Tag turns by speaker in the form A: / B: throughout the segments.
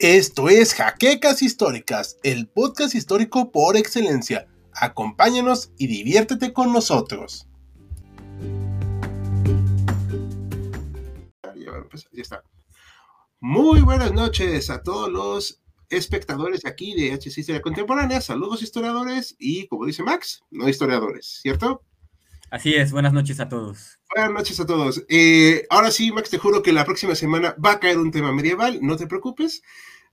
A: Esto es Jaquecas Históricas, el podcast histórico por excelencia. Acompáñanos y diviértete con nosotros. Ya está. Muy buenas noches a todos los espectadores aquí de HC Historia Contemporánea. Saludos historiadores y, como dice Max, no historiadores, ¿cierto?
B: Así es, buenas noches a todos.
A: Buenas noches a todos. Eh, ahora sí, Max, te juro que la próxima semana va a caer un tema medieval, no te preocupes,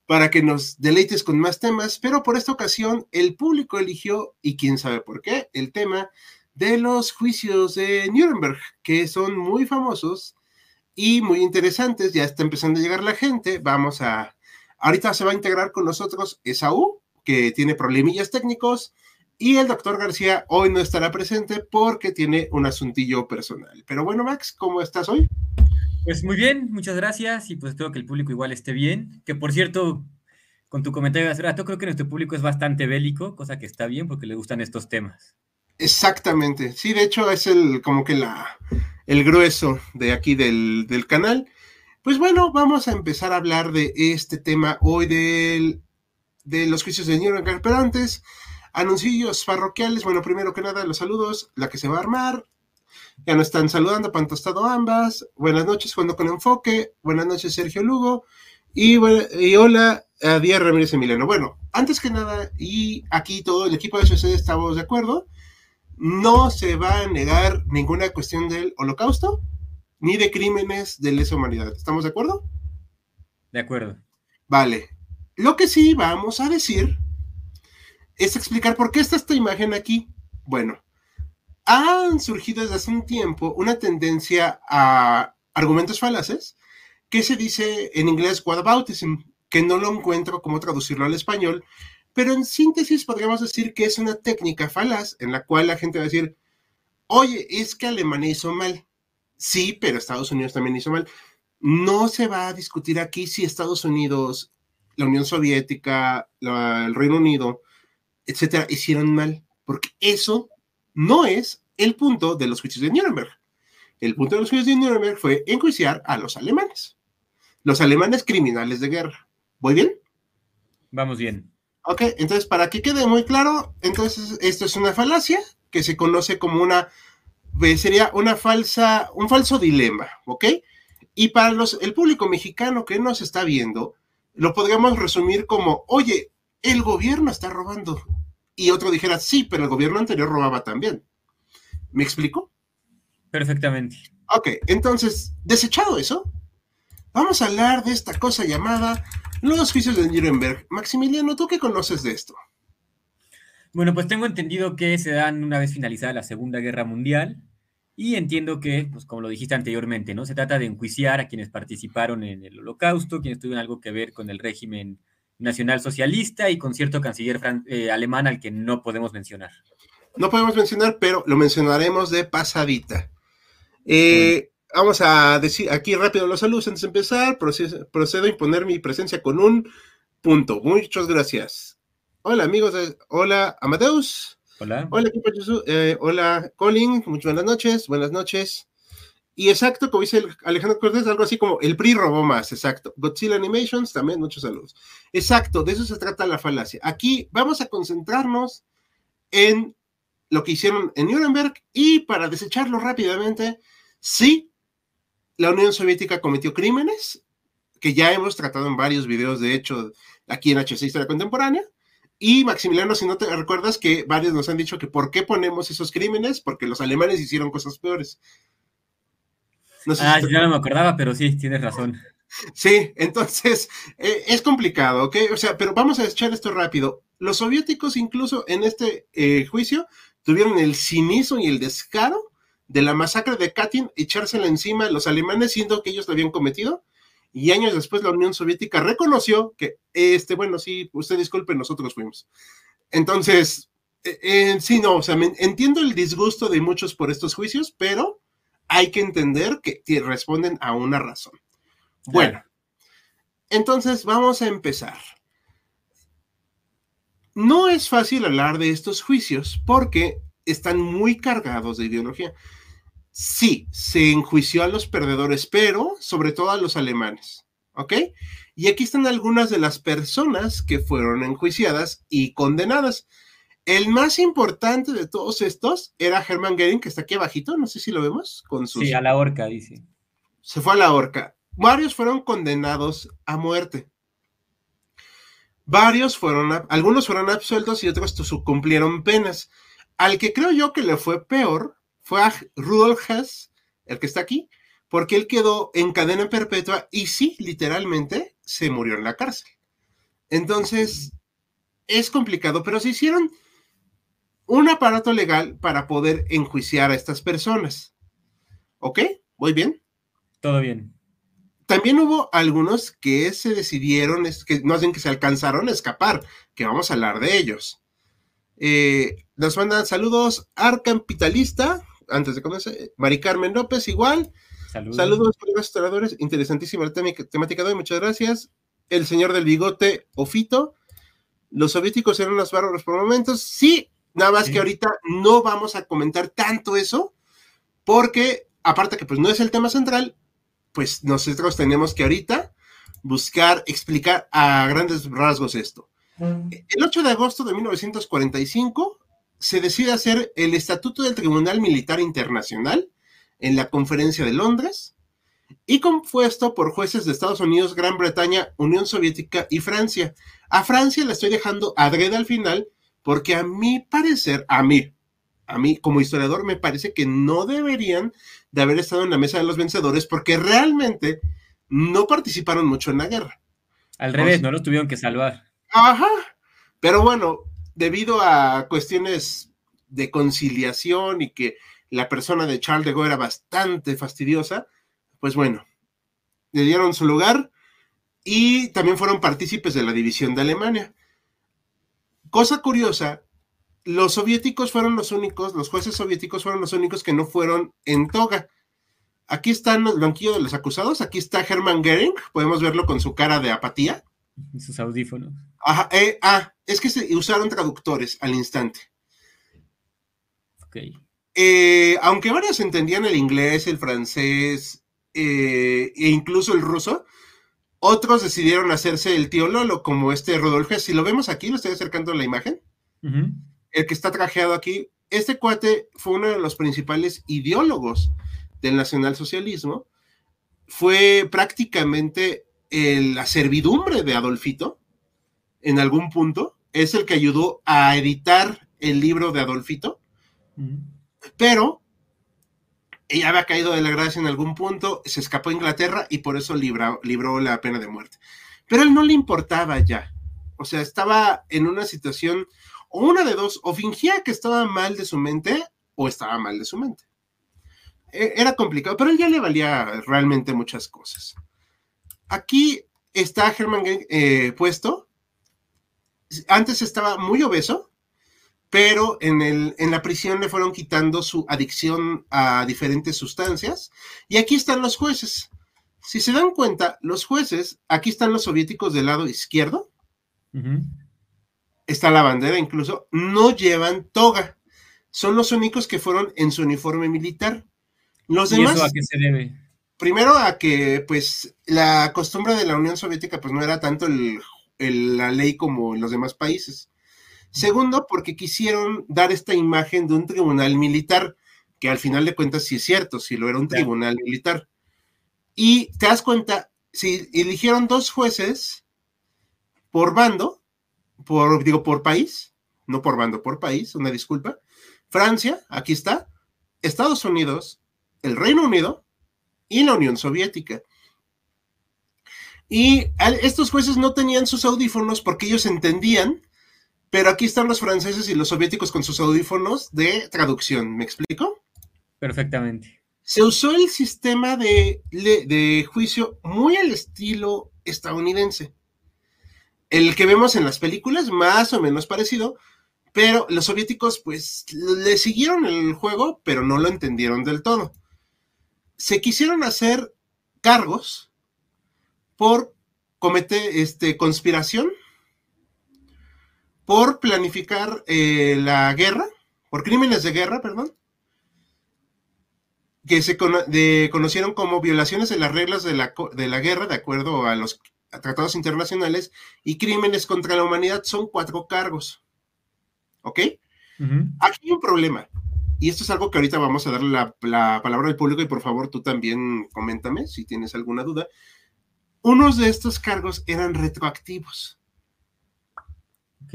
A: para que nos deleites con más temas, pero por esta ocasión el público eligió, y quién sabe por qué, el tema de los juicios de Nuremberg, que son muy famosos y muy interesantes. Ya está empezando a llegar la gente. Vamos a. Ahorita se va a integrar con nosotros Esaú, que tiene problemillas técnicos. Y el doctor García hoy no estará presente porque tiene un asuntillo personal. Pero bueno, Max, ¿cómo estás hoy?
B: Pues muy bien, muchas gracias y pues espero que el público igual esté bien. Que por cierto, con tu comentario de hace rato, creo que nuestro público es bastante bélico, cosa que está bien porque le gustan estos temas.
A: Exactamente, sí, de hecho es el como que la el grueso de aquí del, del canal. Pues bueno, vamos a empezar a hablar de este tema hoy del, de los juicios de Nuremberg, pero antes Anuncios parroquiales. Bueno, primero que nada, los saludos. La que se va a armar. Ya nos están saludando, Pantostado ambas. Buenas noches, Cuando con Enfoque. Buenas noches, Sergio Lugo. Y, y hola a Díaz Ramírez Emiliano. Bueno, antes que nada, y aquí todo el equipo de SOC estamos de acuerdo, no se va a negar ninguna cuestión del holocausto ni de crímenes de lesa humanidad. ¿Estamos de acuerdo?
B: De acuerdo.
A: Vale. Lo que sí vamos a decir es explicar por qué está esta imagen aquí. Bueno, han surgido desde hace un tiempo una tendencia a argumentos falaces que se dice en inglés whataboutism, que no lo encuentro cómo traducirlo al español, pero en síntesis podríamos decir que es una técnica falaz en la cual la gente va a decir, oye, es que Alemania hizo mal. Sí, pero Estados Unidos también hizo mal. No se va a discutir aquí si Estados Unidos, la Unión Soviética, el Reino Unido etcétera, hicieron mal, porque eso no es el punto de los juicios de Nuremberg. El punto de los juicios de Nuremberg fue enjuiciar a los alemanes, los alemanes criminales de guerra. ¿Voy bien?
B: Vamos bien.
A: Ok, entonces para que quede muy claro, entonces esto es una falacia que se conoce como una, pues, sería una falsa, un falso dilema, ¿ok? Y para los, el público mexicano que nos está viendo, lo podríamos resumir como, oye, el gobierno está robando. Y otro dijera, sí, pero el gobierno anterior robaba también. ¿Me explico?
B: Perfectamente.
A: Ok, entonces, desechado eso, vamos a hablar de esta cosa llamada los juicios de Nuremberg. Maximiliano, ¿tú qué conoces de esto?
B: Bueno, pues tengo entendido que se dan una vez finalizada la Segunda Guerra Mundial y entiendo que, pues como lo dijiste anteriormente, ¿no? Se trata de enjuiciar a quienes participaron en el Holocausto, quienes tuvieron algo que ver con el régimen nacionalsocialista y con cierto canciller eh, alemán al que no podemos mencionar.
A: No podemos mencionar, pero lo mencionaremos de pasadita. Eh, vamos a decir aquí rápido los saludos antes de empezar. Procedo, a imponer mi presencia con un punto. Muchas gracias. Hola amigos, hola Amadeus.
B: Hola.
A: Hola, eh, hola Colin, muchas buenas noches, buenas noches. Y exacto, como dice Alejandro Cortés, algo así como el PRI robó más, exacto. Godzilla Animations, también muchos saludos. Exacto, de eso se trata la falacia. Aquí vamos a concentrarnos en lo que hicieron en Nuremberg y para desecharlo rápidamente, sí, la Unión Soviética cometió crímenes, que ya hemos tratado en varios videos, de hecho, aquí en HC Historia Contemporánea. Y Maximiliano, si no te recuerdas que varios nos han dicho que por qué ponemos esos crímenes, porque los alemanes hicieron cosas peores
B: ah, yo no me acordaba, pero sí, tienes razón.
A: Sí, entonces eh, es complicado, ¿ok? O sea, pero vamos a echar esto rápido. Los soviéticos incluso en este eh, juicio tuvieron el cinismo y el descaro de la masacre de Katyn, echársela encima a los alemanes, siendo que ellos lo habían cometido. Y años después la Unión Soviética reconoció que, este, bueno, sí, usted disculpe, nosotros fuimos. Entonces, eh, sí, no, o sea, entiendo el disgusto de muchos por estos juicios, pero hay que entender que responden a una razón. Bueno, entonces vamos a empezar. No es fácil hablar de estos juicios porque están muy cargados de ideología. Sí, se enjuició a los perdedores, pero sobre todo a los alemanes. ¿Ok? Y aquí están algunas de las personas que fueron enjuiciadas y condenadas. El más importante de todos estos era Hermann Goering, que está aquí abajito, no sé si lo vemos. Con
B: Sí, a la horca, dice.
A: Se fue a la horca. Varios fueron condenados a muerte. Varios fueron, algunos fueron absueltos y otros cumplieron penas. Al que creo yo que le fue peor fue a Rudolf Hess, el que está aquí, porque él quedó en cadena perpetua y sí, literalmente, se murió en la cárcel. Entonces, es complicado, pero se hicieron un aparato legal para poder enjuiciar a estas personas. ¿Ok? ¿Voy bien?
B: Todo bien.
A: También hubo algunos que se decidieron, que no hacen que se alcanzaron a escapar, que vamos a hablar de ellos. Eh, nos mandan saludos Arcampitalista, antes de comenzar, Mari Carmen López, igual. Saludos, saludos historiadores, interesantísima temática de hoy, muchas gracias. El señor del bigote, Ofito. Los soviéticos eran unos bárbaros por momentos. Sí, nada más que ahorita no vamos a comentar tanto eso, porque aparte que pues no es el tema central, pues nosotros tenemos que ahorita buscar explicar a grandes rasgos esto. El 8 de agosto de 1945 se decide hacer el Estatuto del Tribunal Militar Internacional en la Conferencia de Londres y compuesto por jueces de Estados Unidos, Gran Bretaña, Unión Soviética y Francia. A Francia la estoy dejando adrede al final porque a mi parecer, a mí, a mí como historiador me parece que no deberían de haber estado en la mesa de los vencedores porque realmente no participaron mucho en la guerra.
B: Al revés, no los tuvieron que salvar.
A: Ajá. Pero bueno, debido a cuestiones de conciliación y que la persona de Charles de Gaulle era bastante fastidiosa, pues bueno, le dieron su lugar y también fueron partícipes de la división de Alemania. Cosa curiosa, los soviéticos fueron los únicos, los jueces soviéticos fueron los únicos que no fueron en toga. Aquí están el banquillo de los acusados, aquí está Hermann Goering, podemos verlo con su cara de apatía.
B: Sus audífonos.
A: Ajá, eh, ah, es que se usaron traductores al instante.
B: Ok.
A: Eh, aunque varios entendían el inglés, el francés eh, e incluso el ruso, otros decidieron hacerse el tío Lolo, como este Rodolfo. Si lo vemos aquí, lo estoy acercando a la imagen. El que está trajeado aquí, este cuate fue uno de los principales ideólogos del nacionalsocialismo, fue prácticamente la servidumbre de Adolfito en algún punto, es el que ayudó a editar el libro de Adolfito, pero ella había caído de la gracia en algún punto, se escapó a Inglaterra y por eso libró la pena de muerte. Pero él no le importaba ya, o sea, estaba en una situación o una de dos, o fingía que estaba mal de su mente o estaba mal de su mente. E, era complicado, pero él ya le valía realmente muchas cosas. Aquí está Herman eh, puesto. Antes estaba muy obeso, pero en, el, en la prisión le fueron quitando su adicción a diferentes sustancias. Y aquí están los jueces. Si se dan cuenta, los jueces, aquí están los soviéticos del lado izquierdo está la bandera incluso, no llevan toga. Son los únicos que fueron en su uniforme militar. Los demás.
B: ¿Y eso a qué se debe?
A: Primero a que, pues, la costumbre de la Unión Soviética, pues, no era tanto la ley como en los demás países. Segundo, porque quisieron dar esta imagen de un tribunal militar, que al final de cuentas sí es cierto, si lo era un tribunal militar. Y te das cuenta, si eligieron dos jueces por bando, por, digo, por país, no por bando, por país, una disculpa. Francia, aquí está, Estados Unidos, el Reino Unido y la Unión Soviética. Y estos jueces no tenían sus audífonos porque ellos entendían, pero aquí están los franceses y los soviéticos con sus audífonos de traducción. ¿Me explico?
B: Perfectamente.
A: Se usó el sistema de, de juicio muy al estilo estadounidense el que vemos en las películas, más o menos parecido, pero los soviéticos pues le siguieron el juego, pero no lo entendieron del todo. Se quisieron hacer cargos por cometer este, conspiración, por planificar eh, la guerra, por crímenes de guerra, perdón, que se conocieron como violaciones de las reglas de la, de la guerra, de acuerdo a los tratados internacionales, y crímenes contra la humanidad son cuatro cargos. ¿Ok? Aquí hay un problema. Y esto es algo que ahorita vamos a darle la, la, palabra al público y por favor tú también coméntame si tienes alguna duda. Unos de estos cargos eran retroactivos.
B: Ok.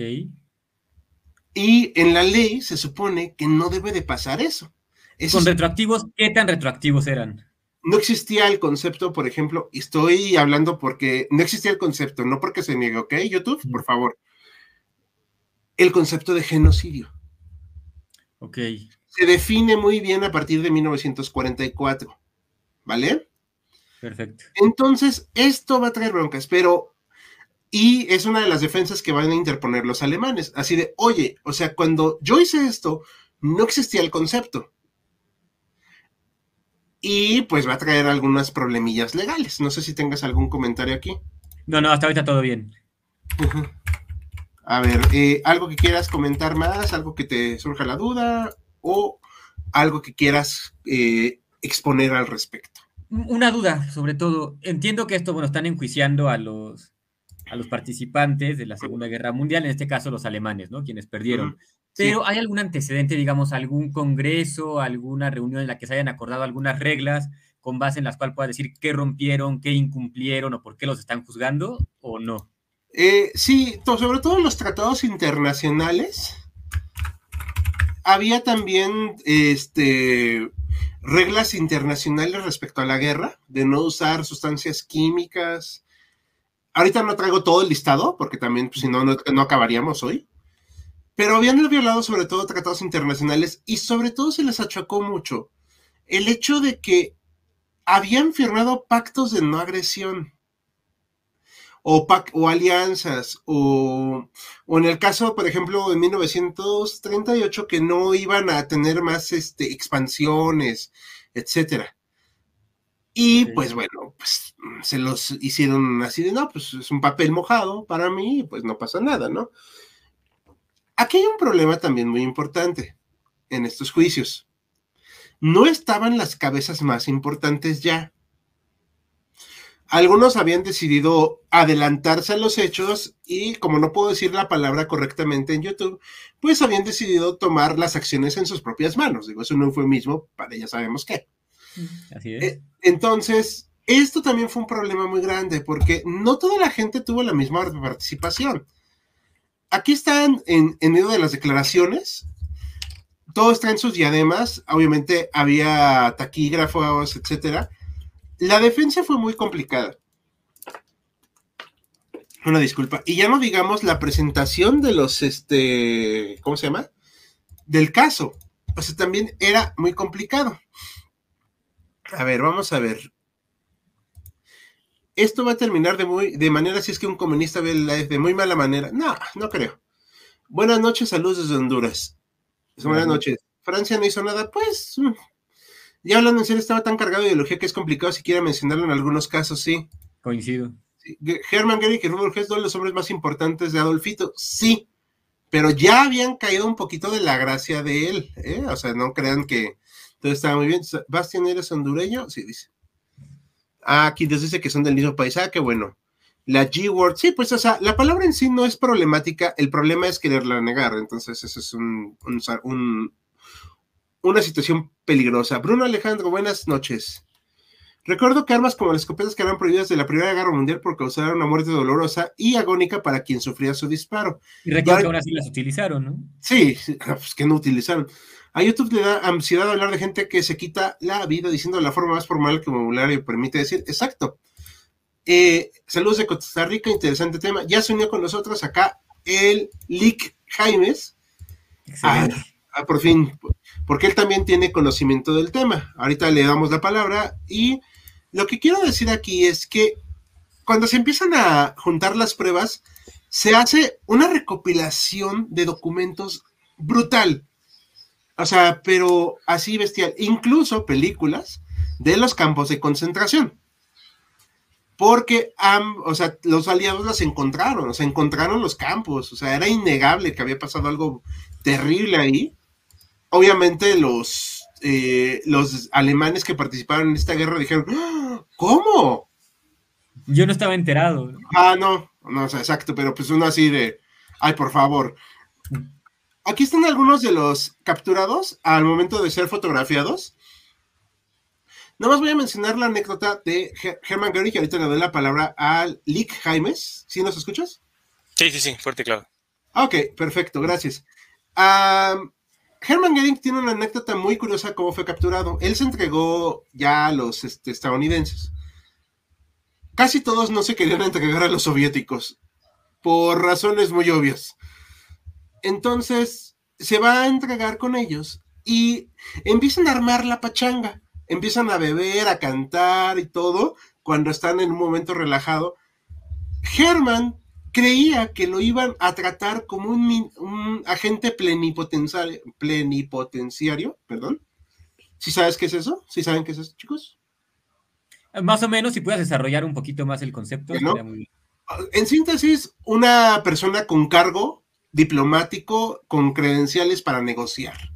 A: Y en la ley se supone que no debe de pasar eso.
B: ¿Con retroactivos? ¿Qué tan retroactivos eran?
A: No existía el concepto, por ejemplo, estoy hablando porque no existía el concepto, no porque se niegue, ¿ok? YouTube, por favor. El concepto de genocidio.
B: Ok.
A: Se define muy bien a partir de 1944, ¿vale?
B: Perfecto.
A: Entonces, esto va a traer broncas, pero y es una de las defensas que van a interponer los alemanes. Así de, oye, o sea, cuando yo hice esto, no existía el concepto. Y pues va a traer algunas problemillas legales. No sé si tengas algún comentario aquí.
B: No, no, hasta ahorita todo bien.
A: A ver, eh, algo que quieras comentar más, algo que te surja la duda o algo que quieras eh, exponer al respecto.
B: Una duda, sobre todo. Entiendo que esto, bueno, están enjuiciando a los, a los participantes de la Segunda Guerra Mundial, en este caso los alemanes, ¿no? Quienes perdieron. Pero ¿hay algún antecedente, digamos, algún congreso, alguna reunión en la que se hayan acordado algunas reglas con base en las cuales pueda decir qué rompieron, qué incumplieron o por qué los están juzgando o no?
A: Eh, sí, sobre todo en los tratados internacionales había también este, reglas internacionales respecto a la guerra, de no usar sustancias químicas. Ahorita no traigo todo el listado, porque también, pues, si no, no, acabaríamos hoy. Pero habían violado sobre todo tratados internacionales y sobre todo se les achacó mucho el hecho de que habían firmado pactos de no agresión o, alianzas, o, o, en el caso, por ejemplo, de 1938, que no iban a tener más este, expansiones, etcétera. Y pues bueno, pues se los hicieron así de, no, pues es un papel mojado para mí, pues no pasa nada, ¿no? Aquí hay un problema también muy importante en estos juicios. No estaban las cabezas más importantes ya algunos habían decidido adelantarse a los hechos y como no puedo decir la palabra correctamente en YouTube, pues habían decidido tomar las acciones en sus propias manos. Digo, es un eufemismo para ya sabemos qué. Eh, entonces, esto también fue un problema muy grande porque no toda la gente tuvo la misma participación. Aquí están en, medio de las declaraciones, todo está en sus diademas, obviamente había taquígrafos, etcétera la defensa fue muy complicada. Una disculpa. Y ya no digamos la presentación de los, este, ¿cómo se llama? Del caso. O sea, también era muy complicado. A ver, vamos a ver. Esto va a terminar de, muy, de manera, si es que un comunista ve la de muy mala manera. No, no creo. Buenas noches, saludos desde Honduras. Buenas noches. Francia no hizo nada, pues mm, ya hablando en serio, estaba tan cargado de ideología que es complicado siquiera mencionarlo en algunos casos, sí.
B: Coincido.
A: Herman Gary y Rudolf Hess, dos de los hombres más importantes de Adolfito, sí, pero ya habían caído un poquito de la gracia de él, ¿eh? O sea, no crean que todo estaba muy bien. ¿Bastian eres hondureño? Sí, dice. Ah, aquí les dice que son del mismo país. Ah, qué bueno. La G-word, sí, pues, o sea, la palabra en sí no es problemática, el problema es quererla negar, entonces eso es un, un una situación peligrosa. Bruno Alejandro, buenas noches. Recuerdo que armas como las escopetas quedaron prohibidas de la Primera Guerra Mundial por causar una muerte dolorosa y agónica para quien sufría su disparo.
B: Y recuerdo que ahora sí las utilizaron, ¿no?
A: Sí, pues que no utilizaron. A YouTube le da ansiedad hablar de gente que se quita la vida diciendo la forma más formal que vocabulario permite decir. Exacto. Eh, saludos de Costa Rica, interesante tema. Ya se unió con nosotros acá el Lick Jaimes. Ah, ah, por fin, porque él también tiene conocimiento del tema. Ahorita le damos la palabra y lo que quiero decir aquí es que cuando se empiezan a juntar las pruebas, se hace una recopilación de documentos brutal. O sea, pero así bestial. Incluso películas de los campos de concentración. Porque o sea, los aliados las encontraron, o sea, encontraron los campos. O sea, era innegable que había pasado algo terrible ahí obviamente los eh, los alemanes que participaron en esta guerra dijeron, ¡Ah! ¿cómo?
B: Yo no estaba enterado.
A: Ah, no, no, exacto, pero pues uno así de, ay, por favor. Aquí están algunos de los capturados al momento de ser fotografiados. Nada más voy a mencionar la anécdota de Hermann Göring, que ahorita le doy la palabra al Lick Jaimes. ¿Sí nos escuchas?
C: Sí, sí, sí, fuerte y claro.
A: Ok, perfecto, gracias. Hermann Göring tiene una anécdota muy curiosa cómo fue capturado. Él se entregó ya a los este, estadounidenses. Casi todos no se querían entregar a los soviéticos, por razones muy obvias. Entonces, se va a entregar con ellos y empiezan a armar la pachanga empiezan a beber, a cantar y todo, cuando están en un momento relajado. Herman creía que lo iban a tratar como un, agente plenipotenciario, plenipotenciario, perdón. ¿Sí sabes qué es eso? ¿Sí saben qué es eso, chicos?
B: Más o menos, si puedes desarrollar un poquito más el concepto.
A: En síntesis, una persona con cargo diplomático con credenciales para negociar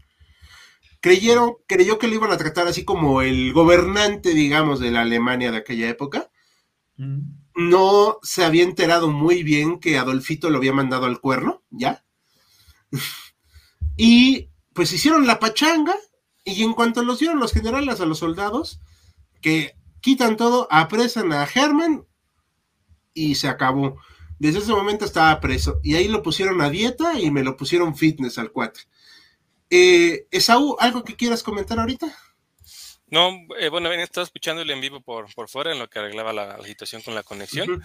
A: creyeron, creyó que lo iban a tratar así como el gobernante, digamos, de la Alemania de aquella época. Mm. No se había enterado muy bien que Adolfito lo había mandado al cuerno, ¿ya? y pues hicieron la pachanga y en cuanto los dieron los generales a los soldados, que quitan todo, apresan a Herman y se acabó. Desde ese momento estaba preso y ahí lo pusieron a dieta y me lo pusieron fitness al cuatro. Eh, Esaú, ¿algo que quieras comentar ahorita?
C: No, eh, bueno, he estado escuchándole en vivo por, por fuera en lo que arreglaba la, situación con la conexión.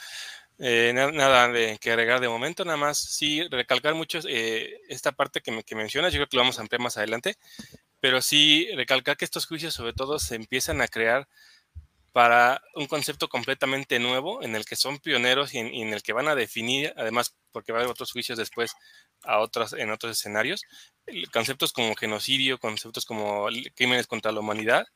C: Eh, nada, de que agregar de momento, nada más sí recalcar mucho eh, esta parte que, me, que mencionas, yo creo que lo vamos a ampliar más adelante, pero sí recalcar que estos juicios sobre todo se empiezan a crear para un concepto completamente nuevo en el que son pioneros y en, el que van a definir, además, porque va a haber otros juicios después a otros, en otros escenarios, conceptos como genocidio, conceptos como crímenes contra la humanidad,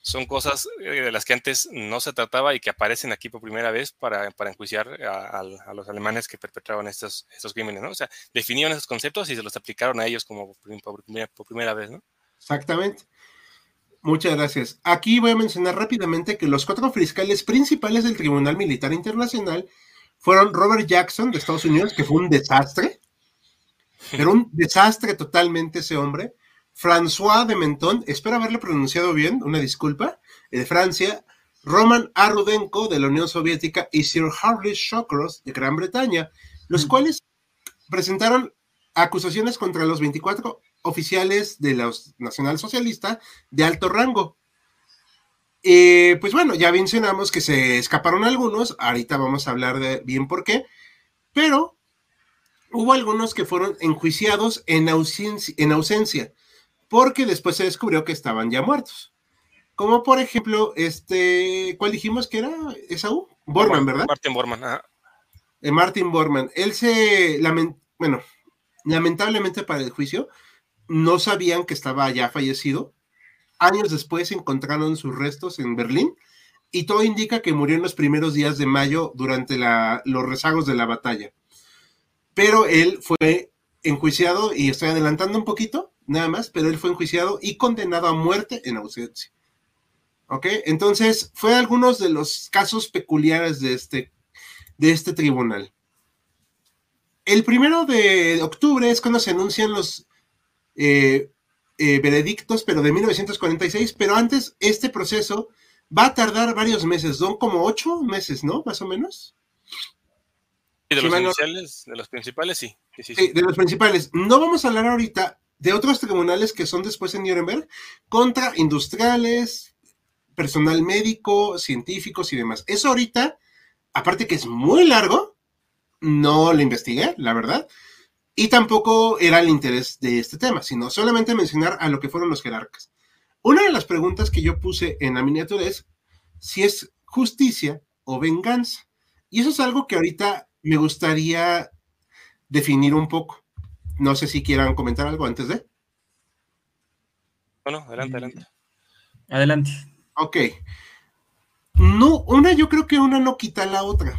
C: son cosas eh, de las que antes no se trataba y que aparecen aquí por primera vez para, para enjuiciar a, los alemanes que perpetraban estos, estos crímenes, ¿no? O sea, definieron esos conceptos y se los aplicaron a ellos como por, por primera vez, ¿no?
A: Exactamente. Muchas gracias. Aquí voy a mencionar rápidamente que los cuatro fiscales principales del Tribunal Militar Internacional fueron Robert Jackson de Estados Unidos, que fue un desastre, pero un desastre totalmente ese hombre. François de Menton, espero haberle pronunciado bien, una disculpa, de Francia. Roman Arudenko de la Unión Soviética y Sir Harley Shawcross de Gran Bretaña, los mm. cuales presentaron acusaciones contra los 24 oficiales de los nacionalsocialistas de alto rango. Eh, pues bueno, ya mencionamos que se escaparon algunos, ahorita vamos a hablar de bien por qué, pero hubo algunos que fueron enjuiciados en ausencia, en ausencia porque después se descubrió que estaban ya muertos. Como por ejemplo, este, ¿cuál dijimos que era? Esaú? Borman, ¿verdad?
C: Martin Borman,
A: eh, Martin Borman. Él se, bueno, lamentablemente para el juicio, no sabían que estaba ya fallecido. Años después encontraron sus restos en Berlín y todo indica que murió en los primeros días de mayo durante los rezagos de la batalla. Pero él fue enjuiciado, y estoy adelantando un poquito, nada más, pero él fue enjuiciado y condenado a muerte en ausencia. ¿Ok? Entonces, fue algunos de los casos peculiares de este, de este tribunal. El primero de octubre es cuando se anuncian los eh, eh, veredictos, pero de 1946, pero antes este proceso va a tardar varios meses, son como ocho meses, ¿no? Más o menos.
C: de los iniciales, de los principales, sí.
A: De los principales. No vamos a hablar ahorita de otros tribunales que son después en Nuremberg contra industriales, personal médico, científicos y demás. Eso ahorita, aparte que es muy largo, no lo investigué, la verdad. Y tampoco era el interés de este tema, sino solamente mencionar a lo que fueron los jerarcas. Una de las preguntas que yo puse en la miniatura es si es justicia o venganza. Y eso es algo que ahorita me gustaría definir un poco. No sé si quieran comentar algo antes de.
C: Bueno, adelante, adelante.
B: Adelante.
A: Ok. No, una, yo creo que una no quita la otra.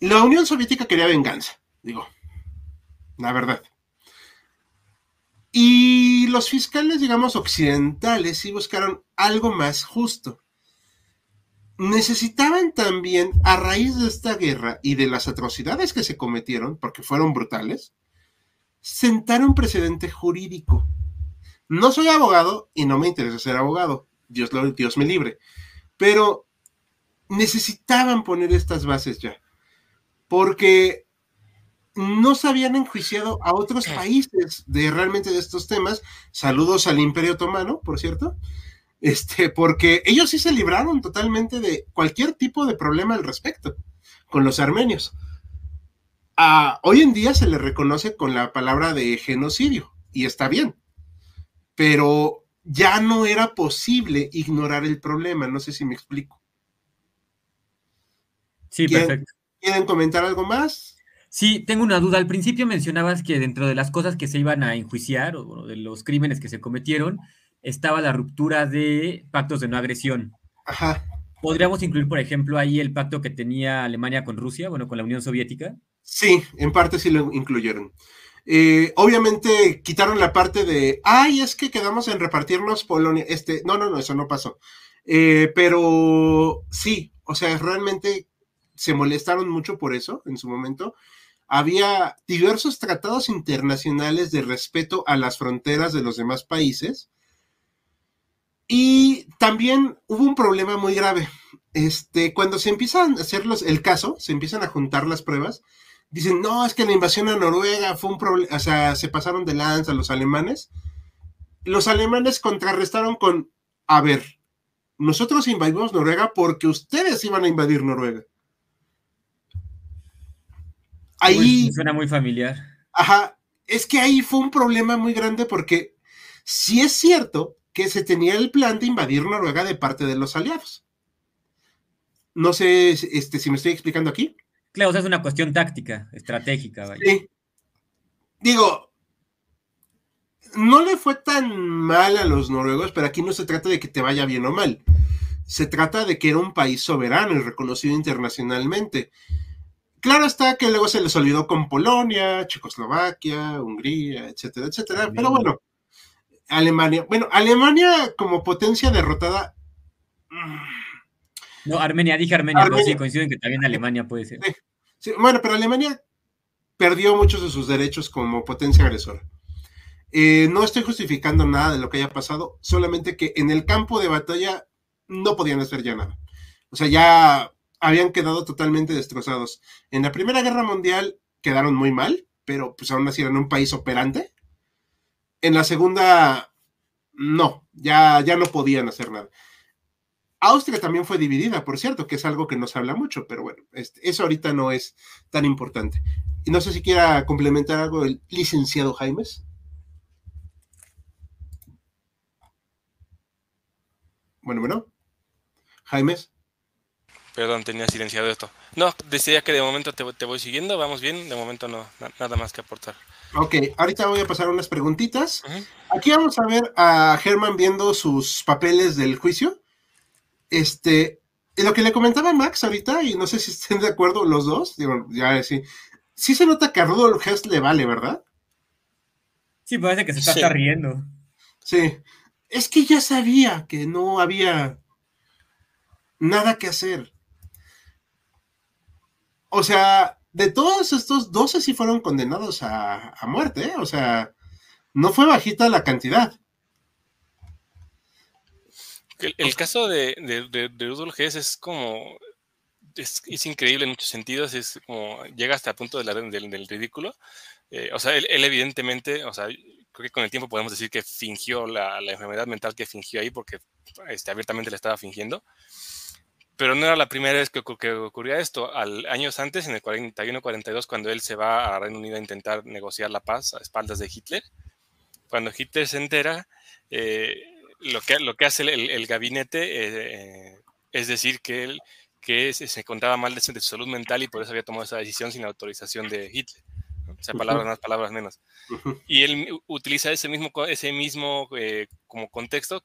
A: La Unión Soviética quería venganza, digo, la verdad. Y los fiscales, digamos, occidentales sí buscaron algo más justo. Necesitaban también, a raíz de esta guerra y de las atrocidades que se cometieron, porque fueron brutales, sentar un precedente jurídico. No soy abogado y no me interesa ser abogado, Dios, Dios me libre, pero necesitaban poner estas bases ya, porque no se habían enjuiciado a otros países de realmente de estos temas. Saludos al Imperio Otomano, por cierto. Este, porque ellos sí se libraron totalmente de cualquier tipo de problema al respecto con los armenios. hoy en día se le reconoce con la palabra de genocidio y está bien, pero ya no era posible ignorar el problema. No sé si me explico.
B: Sí, perfecto.
A: ¿Quieren comentar algo más?
B: Sí, tengo una duda. Al principio mencionabas que dentro de las cosas que se iban a enjuiciar o de los crímenes que se cometieron, estaba la ruptura de pactos de no agresión.
A: Ajá.
B: ¿Podríamos incluir, por ejemplo, ahí el pacto que tenía Alemania con Rusia, bueno, con la Unión Soviética?
A: Sí, en parte sí lo incluyeron. Eh, obviamente quitaron la parte de, ay, es que quedamos en repartirnos Polonia. Este, no, no, no, eso no pasó. Eh, pero sí, o sea, realmente se molestaron mucho por eso en su momento había diversos tratados internacionales de respeto a las fronteras de los demás países. Y también hubo un problema muy grave. Este, cuando se empiezan a hacer el caso, se empiezan a juntar las pruebas, dicen, no, es que la invasión a Noruega fue un problema, o sea, se pasaron de lanza los alemanes. Los alemanes contrarrestaron con, a ver, nosotros invadimos Noruega porque ustedes iban a invadir Noruega.
B: Ahí. suena muy familiar.
A: Ajá. Es que ahí fue un problema muy grande porque sí es cierto que se tenía el plan de invadir Noruega de parte de los aliados. No sé este, si me estoy explicando aquí.
B: Claro, o sea, es una cuestión táctica, estratégica.
A: Sí. Digo, no le fue tan mal a los noruegos, pero aquí no se trata de que te vaya bien o mal. Se trata de que era un país soberano y reconocido internacionalmente. Claro está que luego se les olvidó con Polonia, Checoslovaquia, Hungría, etcétera, etcétera. Pero bueno, Alemania. Bueno, Alemania como potencia derrotada.
B: No, Armenia, dije Armenia, pero sí coincido en que también Alemania puede ser.
A: bueno, pero Alemania perdió muchos de sus derechos como potencia agresora. Eh, no estoy justificando nada de lo que haya pasado, solamente que en el campo de batalla no podían hacer ya nada. O sea, ya habían quedado totalmente destrozados. En la Primera Guerra Mundial quedaron muy mal, pero pues aún así eran un país operante. En la Segunda, no, ya, ya no podían hacer nada. Austria también fue dividida, por cierto, que es algo que nos habla mucho, pero bueno, este, eso ahorita no es tan importante. Y no sé si quiera complementar algo el licenciado Jaimes. Bueno, bueno. Jaimes.
C: Perdón, tenía silenciado esto. No, decía que de momento te, voy siguiendo, vamos bien, de momento no, nada más que aportar.
A: Ok, ahorita voy a pasar unas preguntitas. Aquí vamos a ver a Germán viendo sus papeles del juicio. Este, lo que le comentaba Max ahorita, y no sé si estén de acuerdo los dos, digo, ya sí. Sí se nota que a Rudolf Hess le vale, ¿verdad?
B: Sí, parece que se está riendo.
A: Sí. Es que ya sabía que no había nada que hacer. O sea, de todos estos, 12 sí fueron condenados a, muerte, ¿eh? O sea, no fue bajita la cantidad.
C: El, caso de, de, Rudolf Hess es como. Es, increíble en muchos sentidos, es como. llega hasta el punto del, del ridículo. Eh, o sea, él, evidentemente, o sea, creo que con el tiempo podemos decir que fingió la, la enfermedad mental que fingió ahí porque este, abiertamente le estaba fingiendo pero no era la primera vez que, ocurría esto. Al, años antes, en el 41-42, cuando él se va a Reino Unido a intentar negociar la paz a espaldas de Hitler, cuando Hitler se entera, eh, lo, que, lo que hace el, gabinete eh, es decir que él que se encontraba mal de, su salud mental y por eso había tomado esa decisión sin autorización de Hitler. O sea, palabras más, palabras menos. Y él utiliza ese mismo, ese mismo eh, como contexto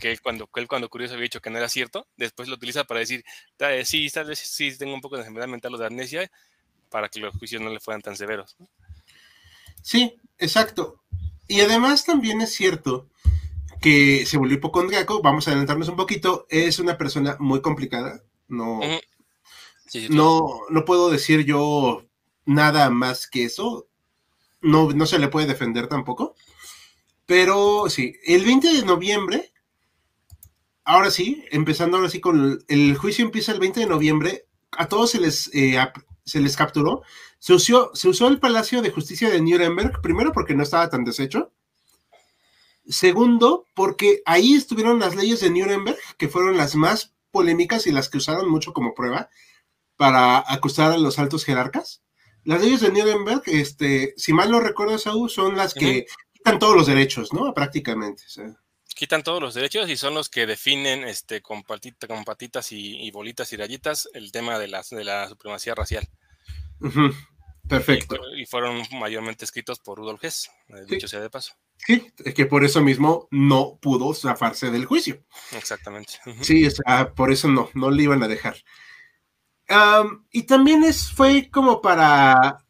C: que él cuando, él cuando curioso había dicho que no era cierto, después lo utiliza para decir, sí, tal vez sí tengo un poco de enfermedad mental o de amnesia, para que los juicios no le fueran tan severos.
A: Sí, exacto. Y además también es cierto que se volvió hipocondriaco, vamos a adelantarnos un poquito, es una persona muy complicada, no, no, no puedo decir yo nada más que eso, no, no se le puede defender tampoco, pero sí, el 20 de noviembre, ahora sí, empezando ahora sí con el, juicio empieza el 20 de noviembre, a todos se les, eh, se les capturó, se usó, se usó el Palacio de Justicia de Nuremberg, primero porque no estaba tan deshecho, Segundo, porque ahí estuvieron las leyes de Nuremberg, que fueron las más polémicas y las que usaron mucho como prueba para acusar a los altos jerarcas. Las leyes de Nuremberg, este, si mal no recuerdo, Saúl, son las que quitan todos los derechos, ¿no? Prácticamente.
C: Quitan todos los derechos y son los que definen este, con, con patitas y, bolitas y rayitas el tema de, las, de la supremacía racial.
A: Perfecto.
C: Y, fueron mayormente escritos por Rudolf Hess, eh, dicho sea de paso.
A: Sí, es que por eso mismo no pudo zafarse del juicio.
C: Exactamente.
A: Sí, por eso no, no le iban a dejar. y también es, fue como para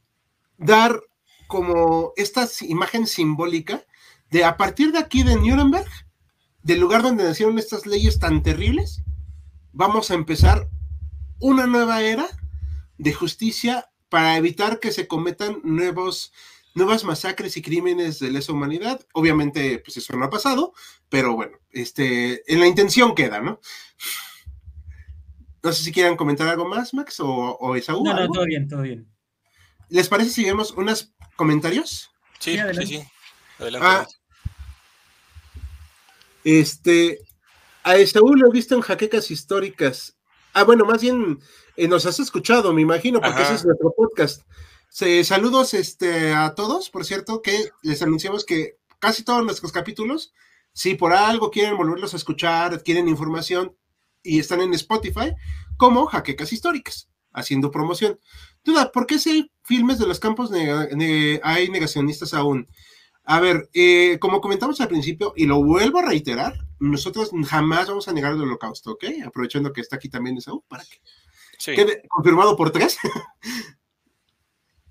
A: dar como esta imagen simbólica de a partir de aquí de Nuremberg, del lugar donde nacieron estas leyes tan terribles, vamos a empezar una nueva era de justicia para evitar que se cometan nuevos nuevas masacres y crímenes de lesa humanidad. Obviamente, pues eso no ha pasado, pero bueno, este, en la intención queda, ¿no? No sé si quieran comentar algo más, Max o, o Esaú.
B: No, no, todo bien, todo bien.
A: ¿Les parece si vemos unos comentarios?
C: Sí, sí, sí. Adelante. Ah,
A: este, a Esaú lo he visto en jaquecas históricas. Ah, bueno, más bien eh, nos has escuchado, me imagino, porque ese es nuestro podcast saludos este, a todos, por cierto, que les anunciamos que casi todos nuestros capítulos, si por algo quieren volverlos a escuchar, quieren información y están en Spotify, como Jaquecas Históricas, haciendo promoción. Duda, ¿por qué si hay filmes de los campos hay negacionistas aún? A ver, eh, como comentamos al principio, y lo vuelvo a reiterar, nosotros jamás vamos a negar el holocausto, ¿ok? Aprovechando que está aquí también Esaú, para que quede confirmado por tres.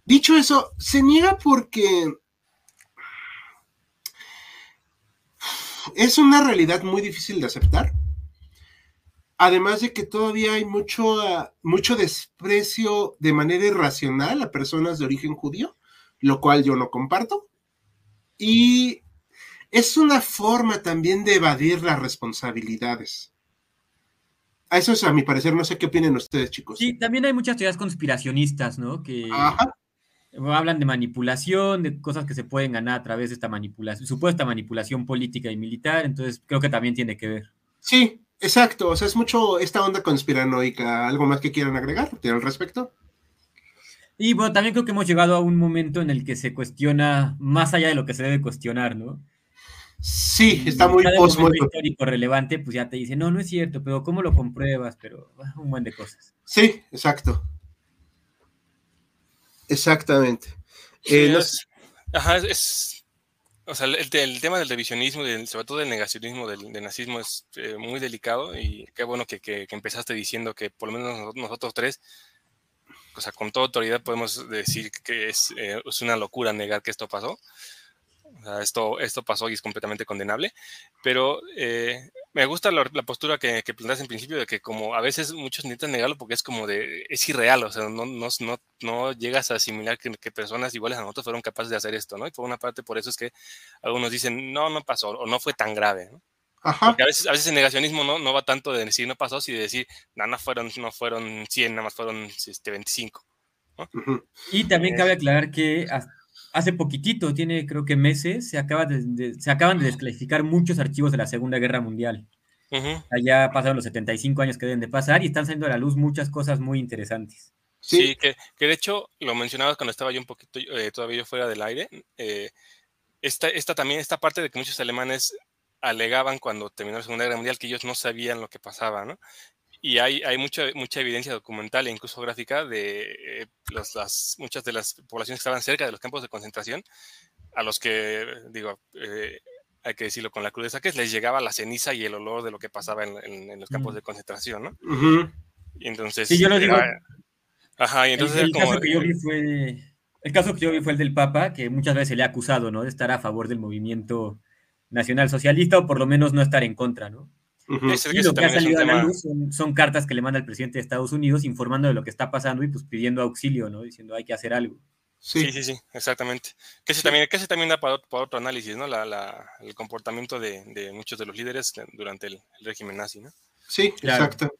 A: Dicho eso, se niega porque es una realidad muy difícil de aceptar. Además de que todavía hay mucho, mucho desprecio de manera irracional a personas de origen judío, lo cual yo no comparto. Y es una forma también de evadir las responsabilidades. A eso es a mi parecer, no sé qué opinan ustedes, chicos.
B: Sí, también hay muchas teorías conspiracionistas, ¿no? Que Ajá hablan de manipulación, de cosas que se pueden ganar a través de esta manipulación, supuesta manipulación política y militar, entonces creo que también tiene que ver.
A: Sí, exacto, o sea, es mucho esta onda conspiranoica, ¿algo más que quieran agregar al respecto?
B: Y bueno, también creo que hemos llegado a un momento en el que se cuestiona más allá de lo que se debe cuestionar, ¿no?
A: Sí, está muy
B: histórico relevante, pues ya te dice, no, no es cierto, pero ¿cómo lo compruebas? Pero un buen de cosas.
A: Sí, exacto. Exactamente.
C: Eh, ajá, es, o sea, el, tema del revisionismo, sobre todo del negacionismo del, nazismo es eh, muy delicado y qué bueno que, que, empezaste diciendo que por lo menos nosotros tres, o sea, con toda autoridad podemos decir que es, eh, es una locura negar que esto pasó esto, esto pasó y es completamente condenable, pero eh, me gusta la, postura que, que planteas en principio de que como a veces muchos necesitan negarlo porque es como de, es irreal, o sea, no, no, no, no llegas a asimilar que, personas iguales a nosotros fueron capaces de hacer esto, ¿no? Y por una parte por eso es que algunos dicen, no, no pasó, o no fue tan grave, ¿no? Porque a veces, a veces el negacionismo no, no va tanto de decir no pasó, sino de decir, no, no fueron, no fueron 100, nada más fueron este, 25.
B: Y también cabe aclarar que hace poquitito, tiene creo que meses, se, acaba de, se acaban de desclasificar muchos archivos de la Segunda Guerra Mundial. Allá pasaron los 75 años que deben de pasar y están saliendo a la luz muchas cosas muy interesantes.
C: Sí, que, que, de hecho lo mencionabas cuando estaba yo un poquito eh, todavía fuera del aire. Eh, esta, esta, también, esta parte de que muchos alemanes alegaban cuando terminó la Segunda Guerra Mundial que ellos no sabían lo que pasaba, ¿no? y hay, hay mucha, mucha evidencia documental e incluso gráfica de eh, las, muchas de las poblaciones que estaban cerca de los campos de concentración, a los que, digo, eh, hay que decirlo con la crudeza que les llegaba la ceniza y el olor de lo que pasaba en, los campos de concentración, ¿no? Y entonces...
B: Sí, yo lo digo.
C: ajá, y entonces...
B: El, caso que yo vi fue El caso que yo vi fue el del Papa, que muchas veces se le ha acusado, ¿no? De estar a favor del movimiento nacional socialista o por lo menos no estar en contra, ¿no? y lo que ha salido a la luz son, cartas que le manda el presidente de Estados Unidos informando de lo que está pasando y pues pidiendo auxilio, ¿no? Diciendo hay que hacer algo.
C: Sí, sí, sí, exactamente. Que se, también, que se también da para, otro análisis, ¿no? el comportamiento de, muchos de los líderes durante el, régimen nazi, ¿no?
A: Sí, exacto.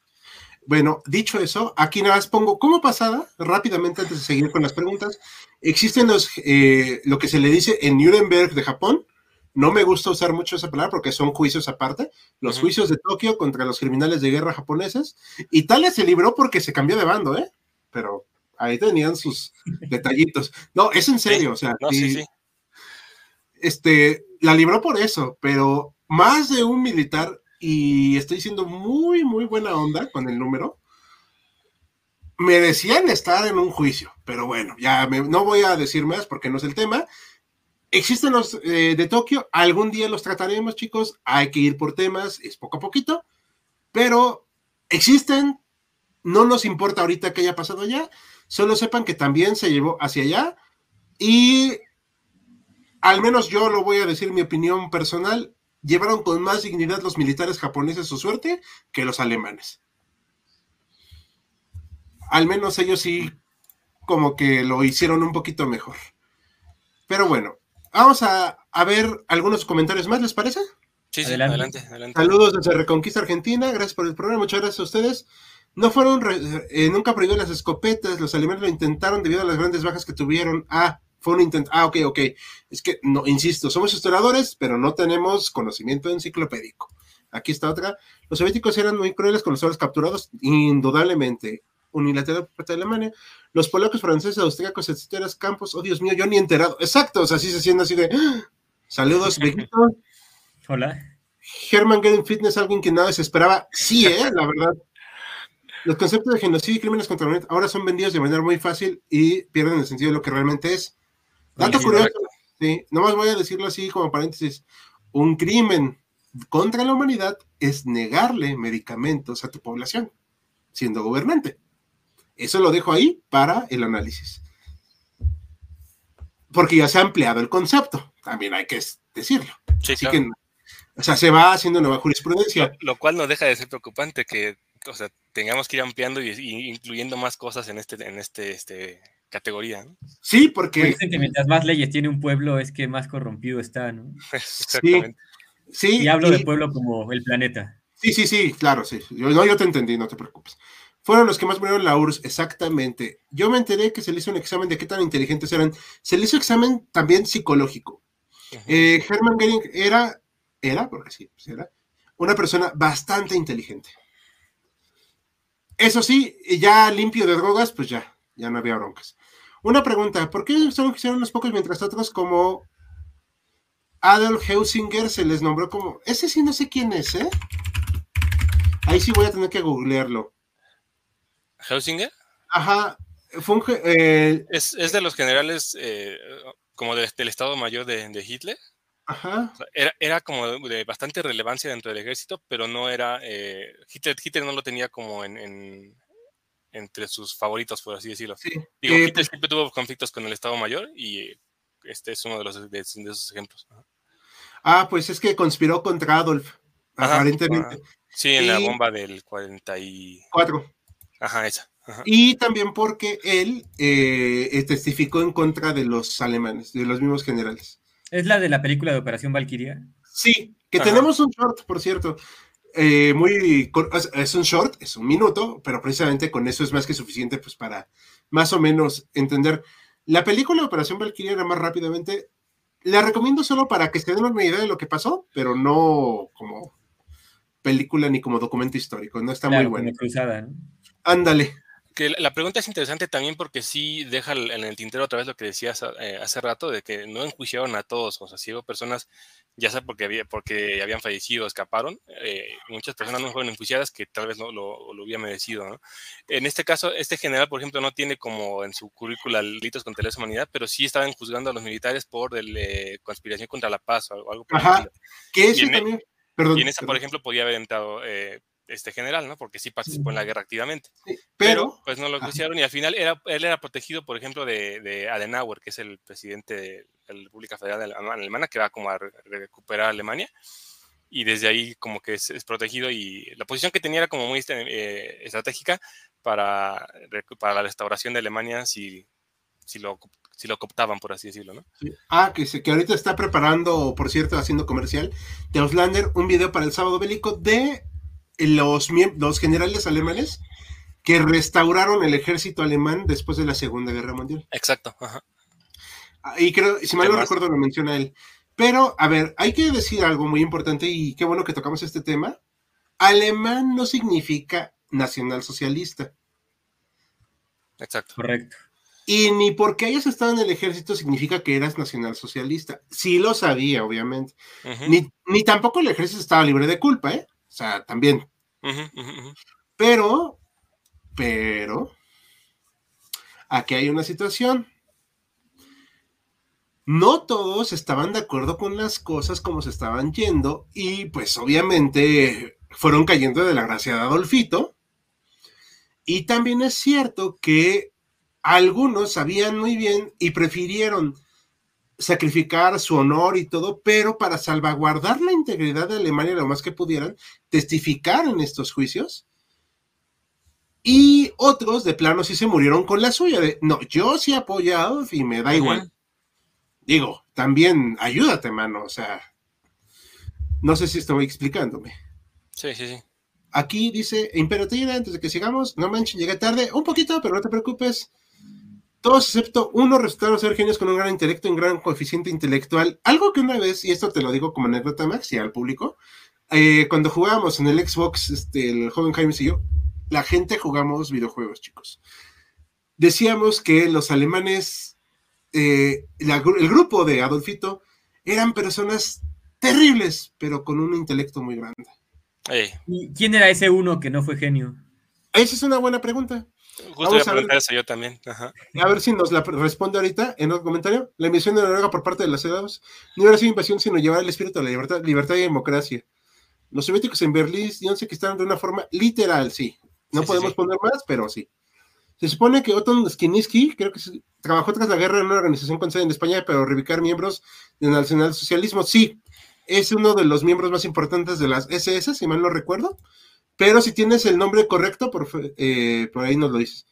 A: Bueno, dicho eso, aquí nada más pongo como pasada, rápidamente antes de seguir con las preguntas, existen los, eh, lo que se le dice en Nuremberg de Japón, no me gusta usar mucho esa palabra porque son juicios aparte, los juicios de Tokio contra los criminales de guerra japoneses. Italia se libró porque se cambió de bando, ¿eh? Pero ahí tenían sus detallitos. No, es en serio, o sea, este, la libró por eso, pero más de un militar, y estoy siendo muy, muy buena onda con el número, merecían estar en un juicio, pero bueno, ya no voy a decir más porque no es el tema. Existen los eh, de Tokio, algún día los trataremos, chicos, hay que ir por temas, es poco a poquito, pero existen, no nos importa ahorita que haya pasado allá, Solo sepan que también se llevó hacia allá y al menos yo lo voy a decir mi opinión personal, llevaron con más dignidad los militares japoneses su suerte que los alemanes. Al menos ellos sí como que lo hicieron un poquito mejor. Pero bueno, vamos a, ver algunos comentarios más, ¿les parece?
C: Sí, sí, adelante, adelante.
A: Saludos desde Reconquista Argentina, gracias por el programa, muchas gracias a ustedes. No fueron, eh, nunca prohibieron las escopetas, los alemanes lo intentaron debido a las grandes bajas que tuvieron. Ah, fue un intento. Ah, ok, ok. Es que, no, insisto, somos historiadores, pero no tenemos conocimiento enciclopédico. Aquí está otra. Los soviéticos eran muy crueles con los hombres capturados, indudablemente. Unilateral por parte de Alemania. Los polacos, franceses, austríacos, etcétera, campos. Oh, Dios mío, yo ni enterado. Exacto, o sea, así se siente así de. ¡Ah! Saludos, Víctor.
B: Hola.
A: Herman Getting Fitness, alguien que nada se esperaba. Sí, ¿eh? La verdad. Los conceptos de genocidio y crímenes contra la humanidad ahora son vendidos de manera muy fácil y pierden el sentido de lo que realmente es. Dato curioso, sí, nomás voy a decirlo así como paréntesis. Un crimen contra la humanidad es negarle medicamentos a tu población, siendo gobernante. Eso lo dejo ahí para el análisis. Porque ya se ha empleado el concepto, también hay que decirlo. así que, o sea, se va haciendo nueva jurisprudencia.
C: Lo, lo cual no deja de ser preocupante que, o sea, tengamos que ir ampliando y, incluyendo más cosas en este, en este, este categoría.
A: Sí, porque.
B: Dicen que mientras más leyes tiene un pueblo, es que más corrompido está, ¿no?
A: Exactamente. Sí,
B: y hablo de pueblo como el planeta.
A: Sí, sí, sí, claro, sí. Yo, no, yo te entendí, no te preocupes. Fueron los que más murieron la URSS, exactamente. Yo me enteré que se le hizo un examen de qué tan inteligentes eran. Se le hizo examen también psicológico. Eh, Hermann Göring era, era, porque sí, pues era, una persona bastante inteligente. Eso sí, ya limpio de drogas, pues ya, ya no había broncas. Una pregunta, ¿por qué solo hicieron unos pocos mientras otros como Adolf Heusinger se les nombró como... Ese sí no sé quién es, ¿eh? Ahí sí voy a tener que googlearlo.
C: ¿Heusinger?
A: Ajá, fue eh,
C: es, de los generales eh, como del Estado Mayor de Hitler era, como de, bastante relevancia dentro del ejército, pero no era. Eh, Hitler, Hitler, no lo tenía como en, entre sus favoritos, por así decirlo. Digo, eh, Hitler pues siempre tuvo conflictos con el Estado Mayor y este es uno de, los, de, esos ejemplos.
A: Ah, pues es que conspiró contra Adolf, aparentemente.
C: Sí, en la bomba del 44. Ajá, esa.
A: Y también porque él eh, testificó en contra de los alemanes, de los mismos generales.
B: ¿Es la de la película de Operación Valkyria?
A: Sí, que tenemos un short, por cierto. Eh, muy es un short, es un minuto, pero precisamente con eso es más que suficiente pues para más o menos entender. La película de Operación Valkyria era más rápidamente, la recomiendo solo para que se den una idea de lo que pasó, pero no como película ni como documento histórico, no está muy bueno. Ándale.
C: La pregunta es interesante también porque sí deja en el tintero otra vez lo que decías eh, hace rato, de que no enjuiciaron a todos, o sea, si hubo personas, ya sea porque, había, porque habían fallecido, escaparon, eh, muchas personas no fueron enjuiciadas que tal vez no lo, lo hubieran merecido, ¿no? En este caso, este general, por ejemplo, no tiene como en su currícula delitos contra la humanidad, pero sí estaban juzgando a los militares por eh, conspiración contra la paz o algo
A: por Ajá, que eso
C: e
A: también... Perdón,
C: y en esa, por ejemplo, podía haber entrado este general, ¿no? Porque sí participó en la guerra activamente.
A: pero,
C: Pero, pues no lo hicieron y al final era, él era protegido, por ejemplo, de, de Adenauer, que es el presidente de la República Federal Alemana, que va como a recuperar Alemania. Y desde ahí como que es, protegido y la posición que tenía era como muy este, eh, estratégica para, para la restauración de Alemania si, si lo si lo cooptaban, por así decirlo, ¿no?
A: Ah, que, que ahorita está preparando, por cierto, haciendo comercial, de Auslander, un video para el sábado bélico de los, los generales alemanes que restauraron el ejército alemán después de la Segunda Guerra Mundial.
C: Exacto. Ajá.
A: Ah, y creo, si mal no recuerdo, lo menciona él. Pero, a ver, hay que decir algo muy importante y qué bueno que tocamos este tema. Alemán no significa nacionalsocialista.
C: Exacto.
B: Correcto.
A: Y ni porque hayas estado en el ejército significa que eras nacionalsocialista. Sí lo sabía, obviamente. ni, tampoco el ejército estaba libre de culpa, ¿eh? O sea, también. pero, pero, aquí hay una situación. No todos estaban de acuerdo con las cosas como se estaban yendo y pues obviamente fueron cayendo de la gracia de Adolfito. Y también es cierto que algunos sabían muy bien y prefirieron sacrificar su honor y todo, pero para salvaguardar la integridad de Alemania lo más que pudieran, testificar en estos juicios. Y otros de plano sí se murieron con la suya, de no, yo sí he apoyado y me da igual. Digo, también ayúdate, mano, o sea, no sé si estoy explicándome.
C: Sí, sí, sí.
A: Aquí dice, Imperativa, antes de que sigamos, no manches, llegué tarde, un poquito, pero no te preocupes. Todos excepto uno resultaron ser genios con un gran intelecto y un gran coeficiente intelectual. Algo que una vez, y esto te lo digo como anécdota, Max, y al público, eh, cuando jugábamos en el Xbox, este, el joven Jaime y yo, la gente jugamos videojuegos, chicos. Decíamos que los alemanes, eh, el grupo de Adolfito, eran personas terribles, pero con un intelecto muy grande.
B: ¿Y quién era ese uno que no fue genio?
A: Esa es una buena pregunta.
C: Justo a, preguntar eso yo también.
A: A ver si nos la responde ahorita en otro comentario. La emisión de Noruega por parte de las CEDAWs no era sido invasión, sino llevar el espíritu de la libertad, libertad y democracia. Los soviéticos en Berlín sé que están de una forma literal, sí. No podemos poner más, pero sí. Se supone que Otto Skiniski, creo que trabajó tras la guerra en una organización con sede en España, pero reivindicar miembros del nacionalsocialismo, sí. Es uno de los miembros más importantes de las SS, si mal no recuerdo. Pero si tienes el nombre correcto, por, eh, por ahí nos lo dices.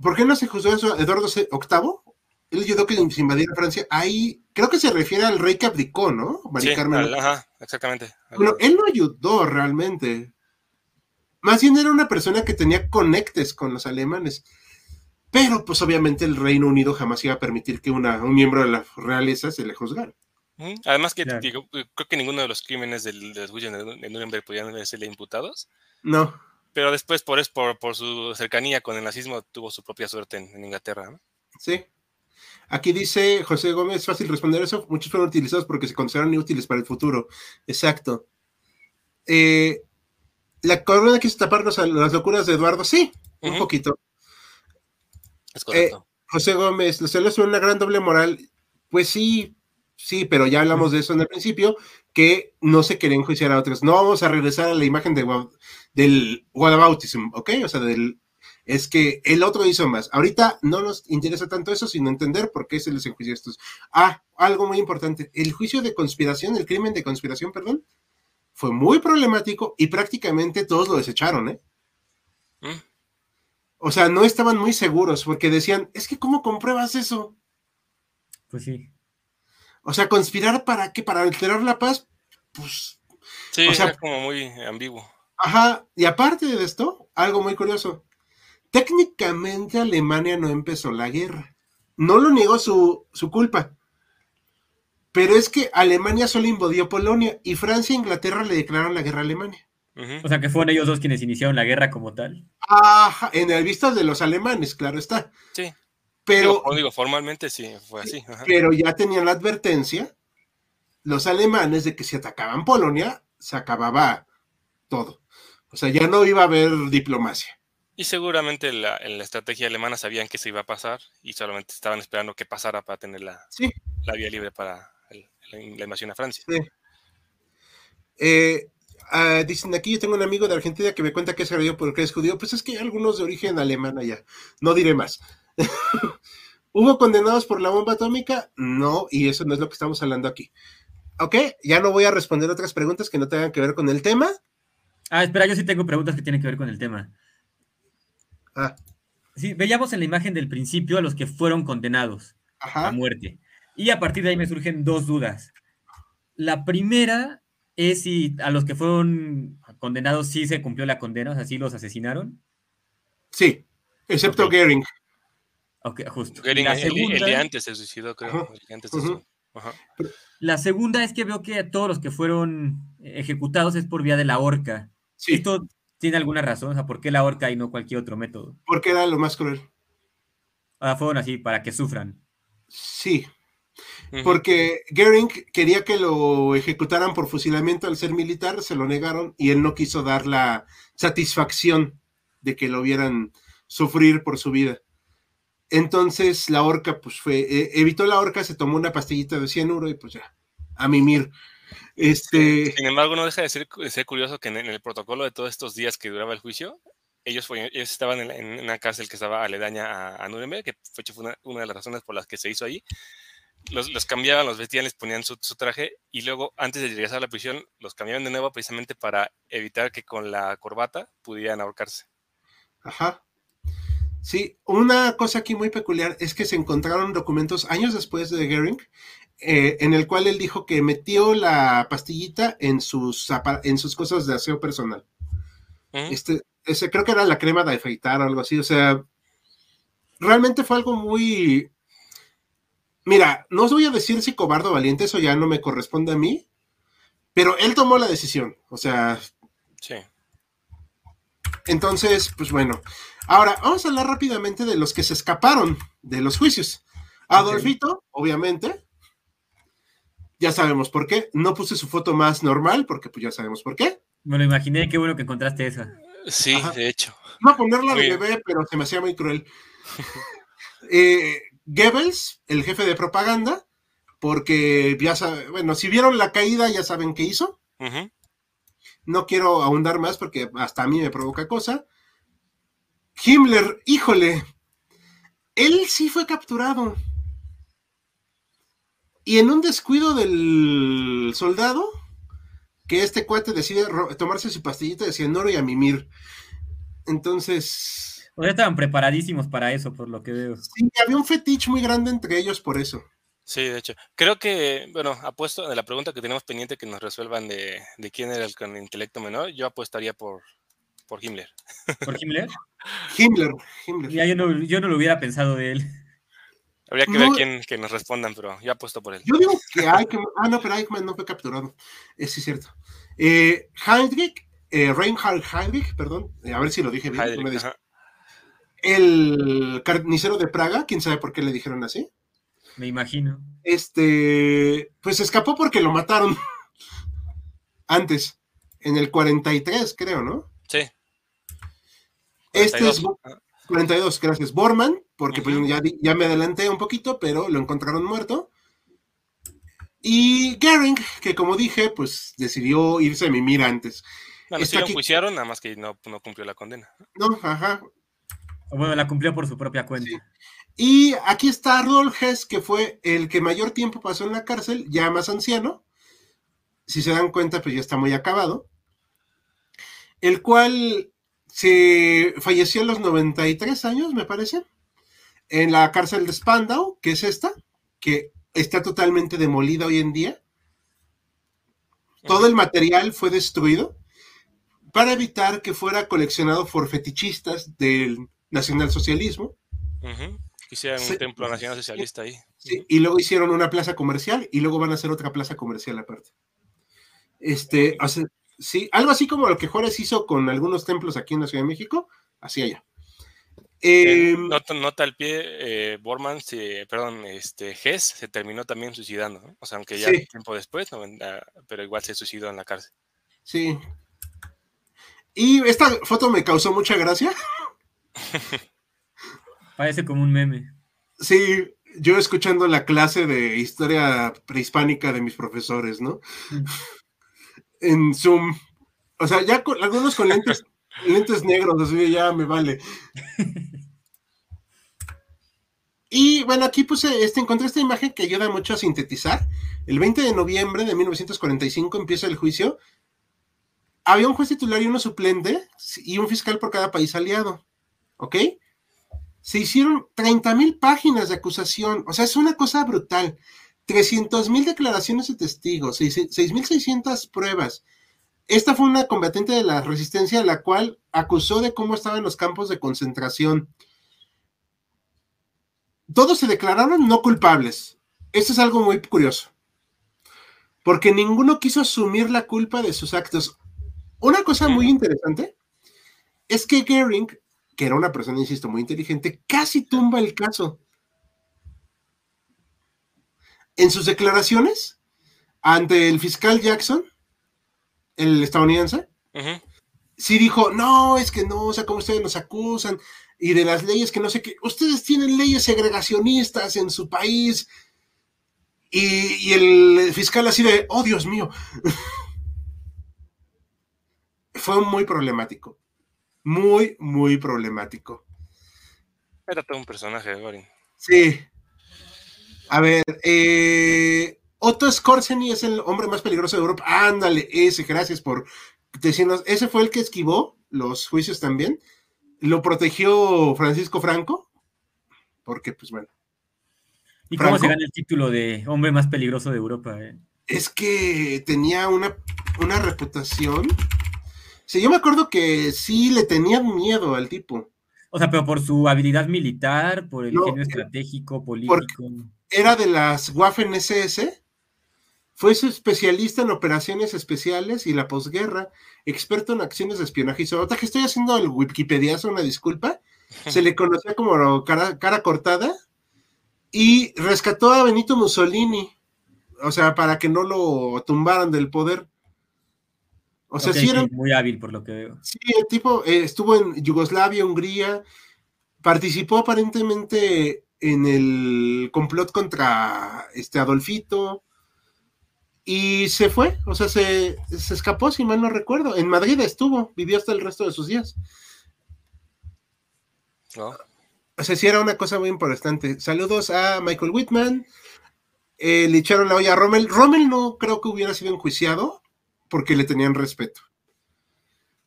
A: ¿Por qué no se juzgó eso a Eduardo VIII? Él ayudó que se invadiera Francia. Ahí creo que se refiere al rey que abdicó, ¿no?
C: sí, ajá, exactamente.
A: Bueno, él no ayudó realmente. Más bien era una persona que tenía conectes con los alemanes. Pero, pues obviamente el Reino Unido jamás iba a permitir que una, un miembro de la realeza se le juzgara.
C: Además que creo que ninguno de los crímenes del, del de Nuremberg podían serle imputados.
A: No.
C: Pero después, por, por, por su cercanía con el nazismo, tuvo su propia suerte en, Inglaterra.
A: Sí. Aquí dice José Gómez, es fácil responder eso. Muchos fueron utilizados porque se consideraron inútiles para el futuro. Exacto. Eh, la corona quiso tapar las locuras de Eduardo. Sí, un poquito.
C: Es correcto.
A: Eh, José Gómez, los celos son una gran doble moral. Pues sí, sí, pero ya hablamos de eso en el principio, que no se quieren enjuiciar a otros. No vamos a regresar a la imagen de, del whataboutism, ¿ok? O sea, del, es que el otro hizo más. Ahorita no nos interesa tanto eso, sino entender por qué se les enjuicia a estos. Ah, algo muy importante. El juicio de conspiración, el crimen de conspiración, perdón, fue muy problemático y prácticamente todos lo desecharon, ¿eh? ¿Mm? O sea, no estaban muy seguros porque decían, es que ¿cómo compruebas eso?
B: Pues sí.
A: O sea, conspirar para qué? Para alterar la paz, pues.
C: Sí, o sea, como muy ambiguo.
A: Ajá, y aparte de esto, algo muy curioso. Técnicamente Alemania no empezó la guerra. No lo negó su, su culpa. Pero es que Alemania solo invadió Polonia y Francia e Inglaterra le declararon la guerra a Alemania.
B: O sea que fueron ellos dos quienes iniciaron la guerra como tal.
A: Ajá, en el visto de los alemanes, claro está.
C: Sí.
A: Pero,
C: digo, formalmente sí, fue así.
A: Pero ya tenían la advertencia los alemanes de que si atacaban Polonia, se acababa todo. O sea, ya no iba a haber diplomacia.
C: Y seguramente la, en la estrategia alemana sabían que se iba a pasar y solamente estaban esperando que pasara para tener la, la vía libre para la invasión a Francia.
A: Eh, ah, dicen aquí, yo tengo un amigo de Argentina que me cuenta que es judío porque es judío. Pues es que hay algunos de origen alemán allá. No diré más. ¿Hubo condenados por la bomba atómica? No, y eso no es lo que estamos hablando aquí. Ok, ya no voy a responder otras preguntas que no tengan que ver con el tema.
B: Ah, espera, yo sí tengo preguntas que tienen que ver con el tema.
A: Ah.
B: Sí, veíamos en la imagen del principio a los que fueron condenados a muerte. Y a partir de ahí me surgen dos dudas. La primera es si a los que fueron condenados sí se cumplió la condena, o sea, sí los asesinaron.
A: Sí, excepto Gering.
B: Ok, justo.
C: la segunda... el, de antes se suicidó, creo.
B: La segunda es que veo que todos los que fueron ejecutados es por vía de la horca. ¿Esto tiene alguna razón? O sea, ¿por qué la horca y no cualquier otro método?
A: Porque era lo más cruel.
B: Ah, fueron así, para que sufran.
A: Sí, porque Goering quería que lo ejecutaran por fusilamiento al ser militar, se lo negaron y él no quiso dar la satisfacción de que lo vieran sufrir por su vida. Entonces la horca, pues fue, eh, evitó la horca, se tomó una pastillita de cianuro y pues ya, a mimir. Este...
C: Sin embargo, no deja de ser, curioso que en, el protocolo de todos estos días que duraba el juicio, ellos, estaban en, una cárcel que estaba aledaña a, Nuremberg, que fue, una, una, de las razones por las que se hizo ahí los, cambiaban, los vestían, les ponían su, traje y luego antes de regresar a la prisión los cambiaban de nuevo precisamente para evitar que con la corbata pudieran ahorcarse.
A: Ajá. Sí, una cosa aquí muy peculiar es que se encontraron documentos años después de Goering eh, en el cual él dijo que metió la pastillita en sus, en sus cosas de aseo personal. Este, ese, creo que era la crema de afeitar o algo así, o sea, realmente fue algo muy, Mira, no os voy a decir si cobardo o valiente, eso ya no me corresponde a mí, pero él tomó la decisión, o sea.
C: Sí.
A: Entonces, pues bueno. Ahora, vamos a hablar rápidamente de los que se escaparon de los juicios. Adolfito, obviamente. Ya sabemos por qué. No puse su foto más normal, porque pues ya sabemos por qué.
B: Me lo imaginé, qué bueno que encontraste esa.
C: Sí, de hecho.
A: Iba a ponerla de bebé, pero se me hacía muy cruel. eh, Goebbels, el jefe de propaganda, porque ya saben, bueno, si vieron la caída ya saben qué hizo. No quiero ahondar más porque hasta a mí me provoca cosa. Himmler, híjole, él sí fue capturado. Y en un descuido del soldado, que este cuate decide tomarse su pastillita de cianuro y a mimir. Entonces,
B: o estaban preparadísimos para eso, por lo que veo.
A: Sí, había un fetiche muy grande entre ellos por eso.
C: Sí, de hecho. Creo que, bueno, apuesto de la pregunta que tenemos pendiente que nos resuelvan de, quién era el con intelecto menor, yo apostaría por, por Himmler.
B: ¿Por Himmler?
A: Himmler, Himmler.
B: Ya, yo, no, yo no lo hubiera pensado de él.
C: Habría que ver quién que nos respondan, pero yo apuesto por él.
A: Yo digo que Eichmann, ah, no, pero Eichmann no fue capturado. Es sí, cierto. Eh, Heinrich, eh, Reinhard Heinrich, perdón, eh, a ver si lo dije bien. Heinrich, el carnicero de Praga, quién sabe por qué le dijeron así.
B: Me imagino.
A: Este, pues escapó porque lo mataron antes, en el 43, creo, ¿no? Este es 42, gracias. Borman, porque pues ya, ya, me adelanté un poquito, pero lo encontraron muerto. Y Gering, que como dije, pues decidió irse a mimir antes.
C: Bueno, sí lo enjuiciaron, nada más que no, no cumplió la condena.
A: No, ajá.
B: Bueno, la cumplió por su propia cuenta.
A: Y aquí está Rudolf Hess, que fue el que mayor tiempo pasó en la cárcel, ya más anciano. Si se dan cuenta, pues ya está muy acabado. El cual se falleció a los 93 años, me parece, en la cárcel de Spandau, que es esta, que está totalmente demolida hoy en día. Todo el material fue destruido para evitar que fuera coleccionado por fetichistas del nacionalsocialismo.
C: Hicieron un templo nacional socialista ahí.
A: y luego hicieron una plaza comercial y luego van a hacer otra plaza comercial aparte. Este, sí, algo así como lo que Juárez hizo con algunos templos aquí en la Ciudad de México, así allá.
C: Em, nota, al pie, eh, Borman, perdón, este, Hess se terminó también suicidando, o sea, aunque ya tiempo después, pero igual se suicidó en la cárcel.
A: Sí. Y esta foto me causó mucha gracia.
B: Parece como un meme.
A: Sí, yo escuchando la clase de historia prehispánica de mis profesores, ¿no? En Zoom. O sea, ya con, algunos con lentes, lentes negros, así ya me vale. Y bueno, aquí puse, este, encontré esta imagen que ayuda mucho a sintetizar. El 20 de noviembre de 1945 empieza el juicio. Había un juez titular y uno suplente y un fiscal por cada país aliado. ¿Ok? Se hicieron 30 mil páginas de acusación. O sea, es una cosa brutal. 300 mil declaraciones de testigos, 6.600 pruebas. Esta fue una combatiente de la resistencia, la cual acusó de cómo estaban los campos de concentración todos se declararon no culpables. Esto es algo muy curioso. Porque ninguno quiso asumir la culpa de sus actos. Una cosa muy interesante es que Gering, que era una persona, insisto, muy inteligente, casi tumba el caso. En sus declaraciones ante el fiscal Jackson, el estadounidense, sí dijo, no, es que no, o sea, como ustedes nos acusan, y de las leyes que no sé qué. Ustedes tienen leyes segregacionistas en su país. Y, el fiscal así de, oh Dios mío. Fue muy problemático. Muy, muy problemático.
C: Era todo un personaje de Goring.
A: Sí. A ver, eh, Otto Skorzeny es el hombre más peligroso de Europa. Ándale, ese, gracias por decirnos. Ese fue el que esquivó los juicios también lo protegió Francisco Franco, porque pues bueno.
B: ¿Y cómo se gana el título de hombre más peligroso de Europa? Eh?
A: Es que tenía una, una reputación. Sí, yo me acuerdo que sí le tenían miedo al tipo.
B: O sea, pero por su habilidad militar, por el genio estratégico, político.
A: Era de las Waffen SS fue especialista en operaciones especiales y la posguerra, experto en acciones de espionaje y ahorita que estoy haciendo el Wikipedia, una disculpa, se le conocía como cara, cortada y rescató a Benito Mussolini, o sea, para que no lo tumbaran del poder.
B: O sea, sí, era muy hábil por lo que veo.
A: Sí, el tipo eh, estuvo en Yugoslavia, Hungría, participó aparentemente en el complot contra este Adolfito, y se fue, o sea, se, escapó, si mal no recuerdo. En Madrid estuvo, vivió hasta el resto de sus días. O sea, sí era una cosa muy importante. Saludos a Michael Whitman. Eh, le echaron la olla a Rommel. Rommel no creo que hubiera sido enjuiciado porque le tenían respeto.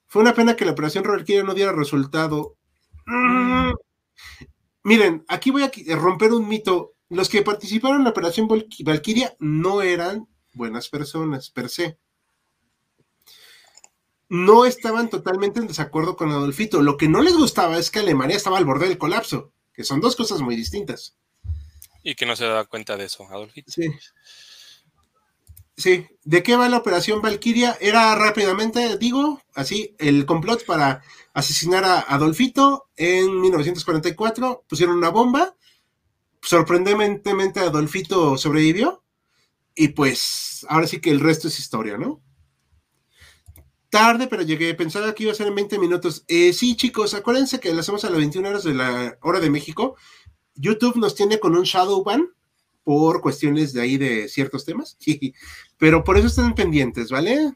A: Fue una pena que la operación Valkyria no diera resultado. Mm. Miren, aquí voy a romper un mito. Los que participaron en la operación Valkyria no eran buenas personas per se. No estaban totalmente en desacuerdo con Adolfito. Lo que no les gustaba es que Alemania estaba al borde del colapso, que son dos cosas muy distintas.
C: Y que no se daba cuenta de eso, Adolfito.
A: Sí. Sí, ¿de qué va la operación Valkyria? Era rápidamente, digo, así, el complot para asesinar a Adolfito en 1944. Pusieron una bomba. Sorprendentemente, Adolfito sobrevivió. Y pues, ahora sí que el resto es historia, ¿no? Tarde, pero llegué. Pensaba que iba a ser en 20 minutos. Eh, sí, chicos, acuérdense que lo hacemos a las 21 horas de la hora de México. YouTube nos tiene con un shadow ban por cuestiones de ahí de ciertos temas. pero por eso están pendientes, ¿vale?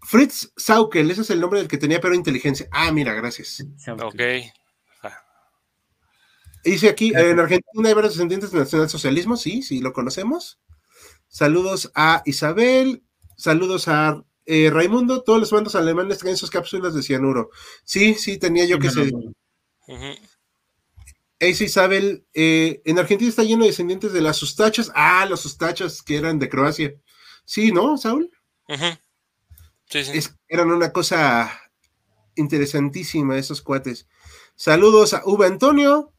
A: Fritz Saukel, ese es el nombre del que tenía pero inteligencia. Ah, mira, gracias.
C: Ok.
A: Dice aquí, en Argentina hay varios descendientes del nacionalsocialismo, sí, sí, lo conocemos. Saludos a Isabel, saludos a eh, Raimundo, todos los bandos alemanes traen sus cápsulas de cianuro. Sí, sí, tenía yo que ser. Isabel, eh, en Argentina está lleno de descendientes de las sustachas. Ah, los sustachas que eran de Croacia. Sí, ¿no, Saúl? Sí, sí. eran una cosa interesantísima esos cuates. Saludos a Uwe Antonio,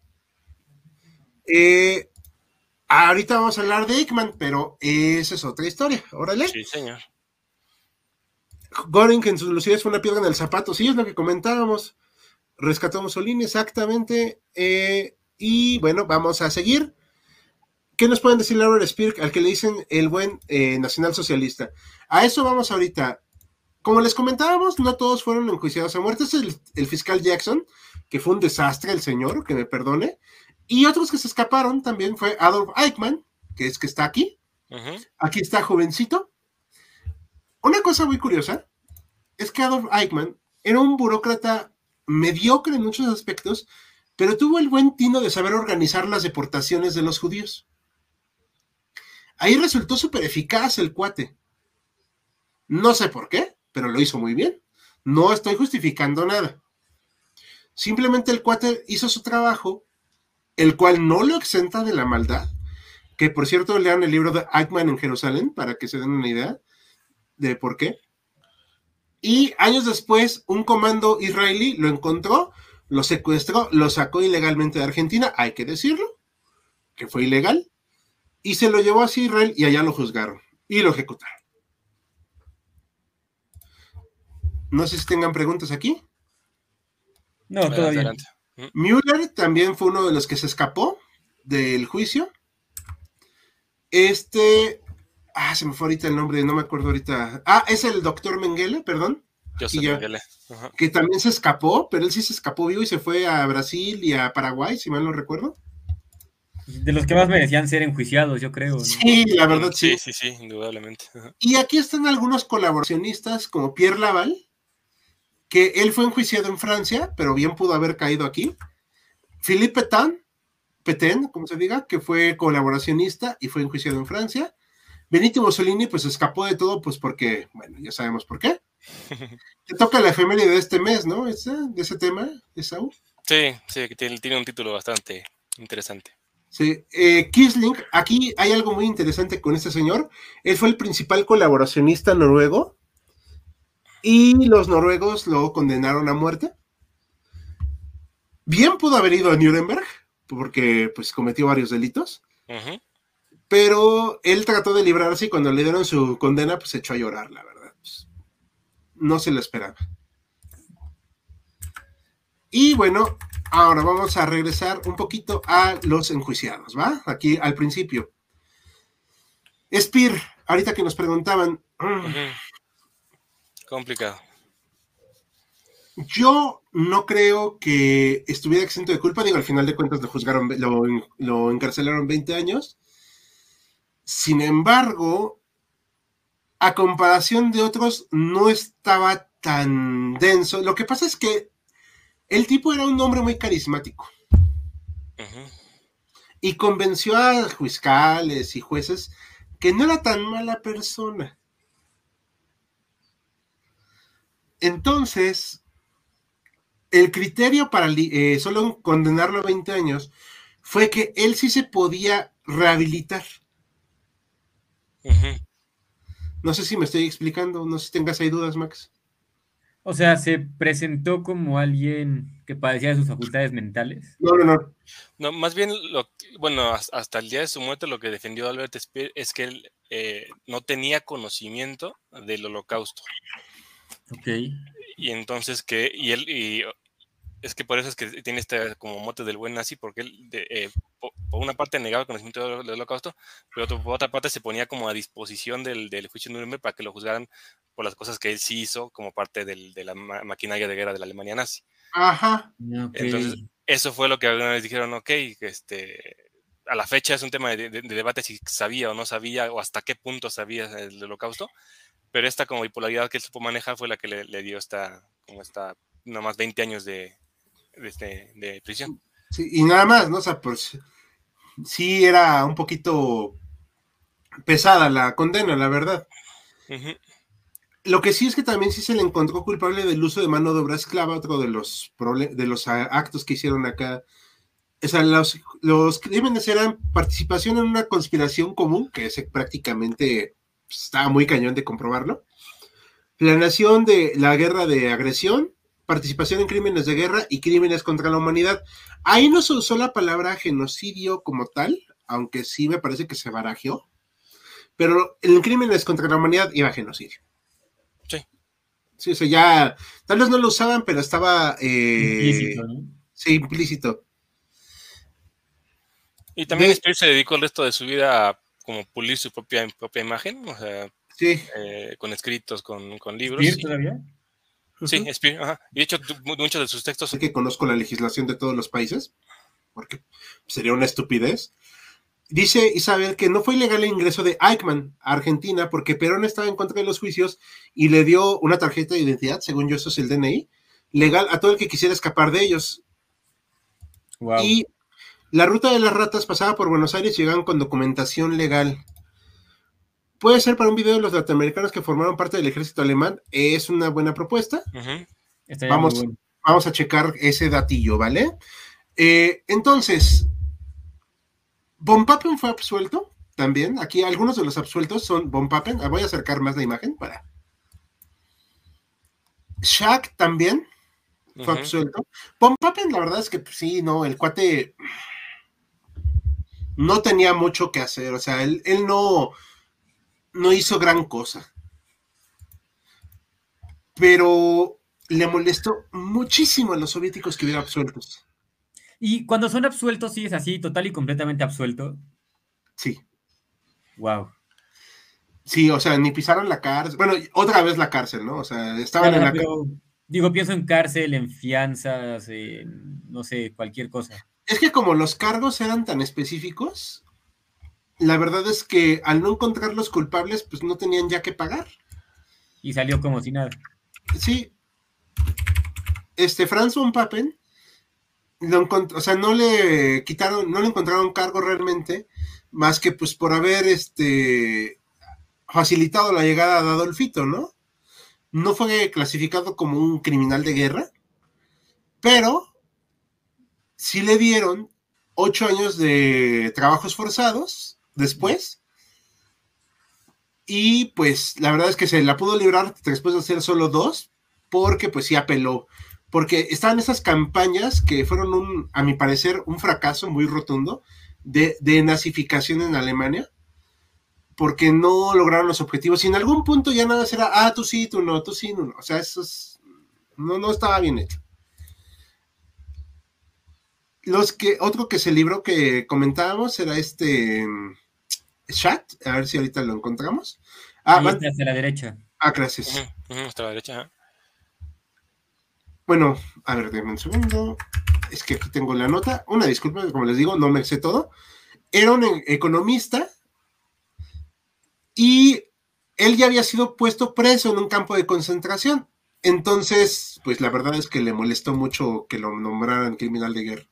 A: eh, ahorita vamos a hablar de Ekman, pero esa es otra historia. Órale.
C: Sí, señor.
A: Goring en sus lucidez fue una piedra en el zapato, sí, es lo que comentábamos. Rescató a Mussolini, exactamente. Eh, y bueno, vamos a seguir. ¿Qué nos pueden decir Laura Spear al que le dicen el buen eh, nacional socialista? A eso vamos ahorita. Como les comentábamos, no todos fueron enjuiciados a muerte. es el, el fiscal Jackson, que fue un desastre el señor, que me perdone. Y otros que se escaparon también fue Adolf Eichmann, que es que está aquí. Aquí está jovencito. una cosa muy curiosa es que Adolf Eichmann era un burócrata mediocre en muchos aspectos, pero tuvo el buen tino de saber organizar las deportaciones de los judíos. Ahí resultó súper eficaz el cuate. No sé por qué, pero lo hizo muy bien. No estoy justificando nada. Simplemente el cuate hizo su trabajo, el cual no lo exenta de la maldad. Que por cierto, lean el libro de Eichmann en Jerusalén para que se den una idea de por qué. Y años después, un comando israelí lo encontró, lo secuestró, lo sacó ilegalmente de Argentina, hay que decirlo, que fue ilegal, y se lo llevó a Israel y allá lo juzgaron y lo ejecutaron. No sé si tengan preguntas aquí.
B: No, todavía.
A: Müller también fue uno de los que se escapó del juicio. Este, ah, se me fue ahorita el nombre, no me acuerdo ahorita. Ah, es el doctor Mengele, perdón.
C: Mengele.
A: Que también se escapó, pero él sí se escapó vivo y se fue a Brasil y a Paraguay, si mal no recuerdo.
B: De los que más merecían ser enjuiciados, yo creo.
A: Sí, la verdad sí.
C: Sí, sí, sí, indudablemente.
A: Y aquí están algunos colaboracionistas como Pierre Laval, que él fue enjuiciado en Francia, pero bien pudo haber caído aquí. Philippe Petain, Petain, como se diga, que fue colaboracionista y fue enjuiciado en Francia. Benito Mussolini, pues escapó de todo, pues porque, bueno, ya sabemos por qué. Te toca la efeméride de este mes, ¿no? de ese tema, Esaú.
C: Sí, sí, que tiene, tiene un título bastante interesante.
A: Sí, eh, Kisling, aquí hay algo muy interesante con este señor. Él fue el principal colaboracionista noruego y los noruegos lo condenaron a muerte. Bien pudo haber ido a Nuremberg, porque pues cometió varios delitos, pero él trató de librarse y cuando le dieron su condena, pues se echó a llorar, la verdad. Pues, no se lo esperaba. Y bueno, ahora vamos a regresar un poquito a los enjuiciados, ¿va? Aquí al principio. Spear, ahorita que nos preguntaban,
C: Complicado.
A: Yo no creo que estuviera exento de culpa, digo, al final de cuentas lo juzgaron, lo, encarcelaron 20 años. Sin embargo, a comparación de otros, no estaba tan denso. Lo que pasa es que el tipo era un hombre muy carismático. Y convenció a fiscales y jueces que no era tan mala persona. Entonces, el criterio para eh, solo condenarlo a 20 años fue que él sí se podía rehabilitar. No sé si me estoy explicando, no sé si tengas ahí dudas, Max.
B: O sea, ¿se presentó como alguien que padecía de sus facultades mentales?
A: No, no, no.
C: No, más bien, lo, bueno, hasta el día de su muerte lo que defendió Albert Speer es que él eh, no tenía conocimiento del holocausto.
B: Ok.
C: Y entonces que, y él, y es que por eso es que tiene este como mote del buen nazi, porque él, eh, por, una parte negaba el conocimiento del, holocausto, pero por otra parte se ponía como a disposición del, del juicio de Nuremberg para que lo juzgaran por las cosas que él sí hizo como parte del, de la maquinaria de guerra de la Alemania nazi.
A: Ajá.
C: Entonces, eso fue lo que alguna vez dijeron, ok, este, a la fecha es un tema de, de, debate si sabía o no sabía, o hasta qué punto sabía el holocausto, pero esta como bipolaridad que él supo manejar fue la que le, dio esta, como esta, nada más 20 años de, de, este, prisión.
A: Sí, y nada más, ¿no? O sea, pues sí era un poquito pesada la condena, la verdad. Lo que sí es que también sí se le encontró culpable del uso de mano de obra esclava, otro de los, de los actos que hicieron acá. O sea, los, los crímenes eran participación en una conspiración común, que es prácticamente estaba muy cañón de comprobarlo. Planeación de la guerra de agresión, participación en crímenes de guerra y crímenes contra la humanidad. Ahí no se usó la palabra genocidio como tal, aunque sí me parece que se barajeó, pero en crímenes contra la humanidad iba genocidio.
C: Sí.
A: Sí, o sea, ya, tal vez no lo usaban, pero estaba... Eh,
B: implícito,
A: Sí, implícito.
C: Y también de... se dedicó el resto de su vida a como pulir su propia, propia imagen, o sea, eh, con escritos, con, con libros.
B: ¿Spear todavía?
C: Sí, Spear, ajá. Y de hecho, muchos de sus textos...
A: que conozco la legislación de todos los países, porque sería una estupidez, Dice Isabel que no fue ilegal el ingreso de Eichmann a Argentina porque Perón estaba en contra de los juicios y le dio una tarjeta de identidad, según yo eso es el DNI, legal a todo el que quisiera escapar de ellos. Y la ruta de las ratas pasaba por Buenos Aires y llegaban con documentación legal. Puede ser para un video de los norteamericanos que formaron parte del ejército alemán. Es una buena propuesta. Vamos, vamos a checar ese datillo, ¿vale? Eh, entonces, Von Papen fue absuelto también. Aquí algunos de los absueltos son Von Papen. Ah, voy a acercar más la imagen para. Shaq también fue absuelto. Von Papen, la verdad es que pues, sí, no, el cuate no tenía mucho que hacer. O sea, él, él no, no hizo gran cosa. Pero le molestó muchísimo a los soviéticos que hubiera absueltos.
B: Y cuando son absueltos, sí es así, total y completamente absuelto.
A: Sí.
B: Wow.
A: Sí, o sea, ni pisaron la cárcel. Bueno, otra vez la cárcel, ¿no? O sea, estaban en la
B: Digo, pienso en cárcel, en fianzas, en, no sé, cualquier cosa.
A: Es que como los cargos eran tan específicos, la verdad es que al no encontrar los culpables, pues no tenían ya que pagar.
B: Y salió como si nada.
A: Sí. Este, Franz von Papen o sea, no le quitaron, no le encontraron cargo realmente, más que pues por haber este facilitado la llegada de Adolfito, ¿no? No fue clasificado como un criminal de guerra, pero sí le dieron ocho años de trabajos forzados después. Y pues la verdad es que se la pudo librar después de hacer solo dos, porque pues sí apeló porque estaban esas campañas que fueron, un, a mi parecer, un fracaso muy rotundo de, de nazificación en Alemania, porque no lograron los objetivos. Y en algún punto ya nada será, ah, tú sí, tú no, tú sí, no. O sea, eso no, no estaba bien hecho. Los que, otro que se libró que comentábamos era este chat, a ver si ahorita lo encontramos.
B: Ah, hacia la derecha.
A: Ah, gracias.
C: la derecha.
A: Bueno, a ver, déjenme un segundo. Es que aquí tengo la nota. Una disculpa, como les digo, no me sé todo. Era un e-, economista y él ya había sido puesto preso en un campo de concentración. Entonces, pues la verdad es que le molestó mucho que lo nombraran criminal de guerra.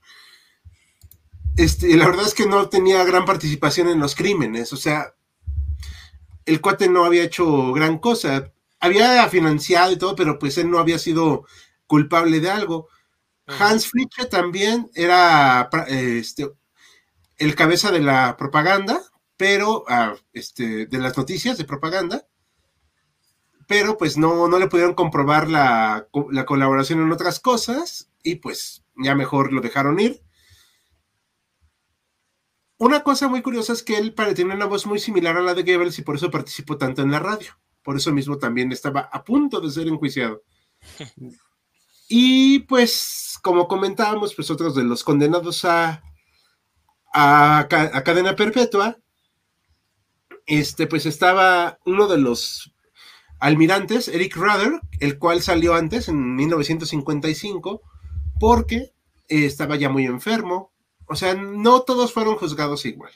A: Este, la verdad es que no tenía gran participación en los crímenes, o sea, el cuate no había hecho gran cosa. Había financiado y todo, pero pues él no había sido culpable de algo. Hans Fritzsche también era este, el cabeza de la propaganda, pero ah, este, de las noticias de propaganda, pero pues no, no le pudieron comprobar la, la, colaboración en otras cosas y pues ya mejor lo dejaron ir. Una cosa muy curiosa es que él tiene una voz muy similar a la de Goebbels y por eso participó tanto en la radio. Por eso mismo también estaba a punto de ser enjuiciado. Y pues, como comentábamos, pues otros de los condenados a, a, cadena perpetua, este, pues estaba uno de los almirantes, Eric Rudder, el cual salió antes, en 1955, porque estaba ya muy enfermo. O sea, no todos fueron juzgados igual.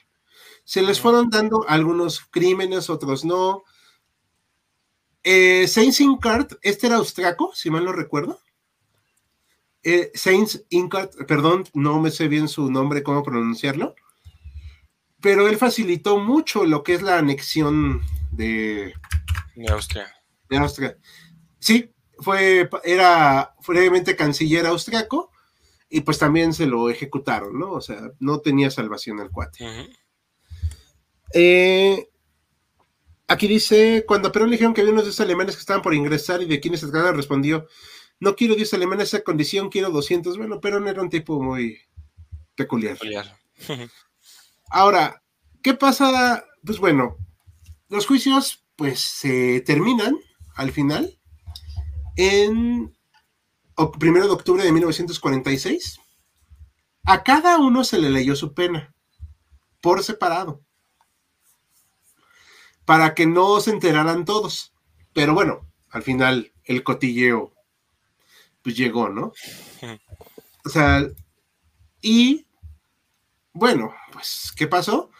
A: Se les fueron dando algunos crímenes, otros no. Eh, Saint Sincart, este era austriaco, si mal no recuerdo. Eh, Saints Incat, perdón, no me sé bien su nombre, cómo pronunciarlo, pero él facilitó mucho lo que es la anexión de,
C: de Austria.
A: De Austria. Sí, fue, era brevemente canciller austriaco y pues también se lo ejecutaron, ¿no? O sea, no tenía salvación el cuate. Eh, aquí dice, cuando Perón le dijeron que había unos dos alemanes que estaban por ingresar y de quienes se trataba, respondió, no quiero 10 alemanes en esa condición, quiero 200. Bueno, pero no era un tipo muy peculiar. Ahora, ¿qué pasa? Pues bueno, los juicios pues se terminan al final en primero de octubre de 1946. A cada uno se le leyó su pena por separado para que no se enteraran todos. Pero bueno, al final el cotilleo pues llegó, ¿no? O sea, y bueno, pues, ¿qué pasó?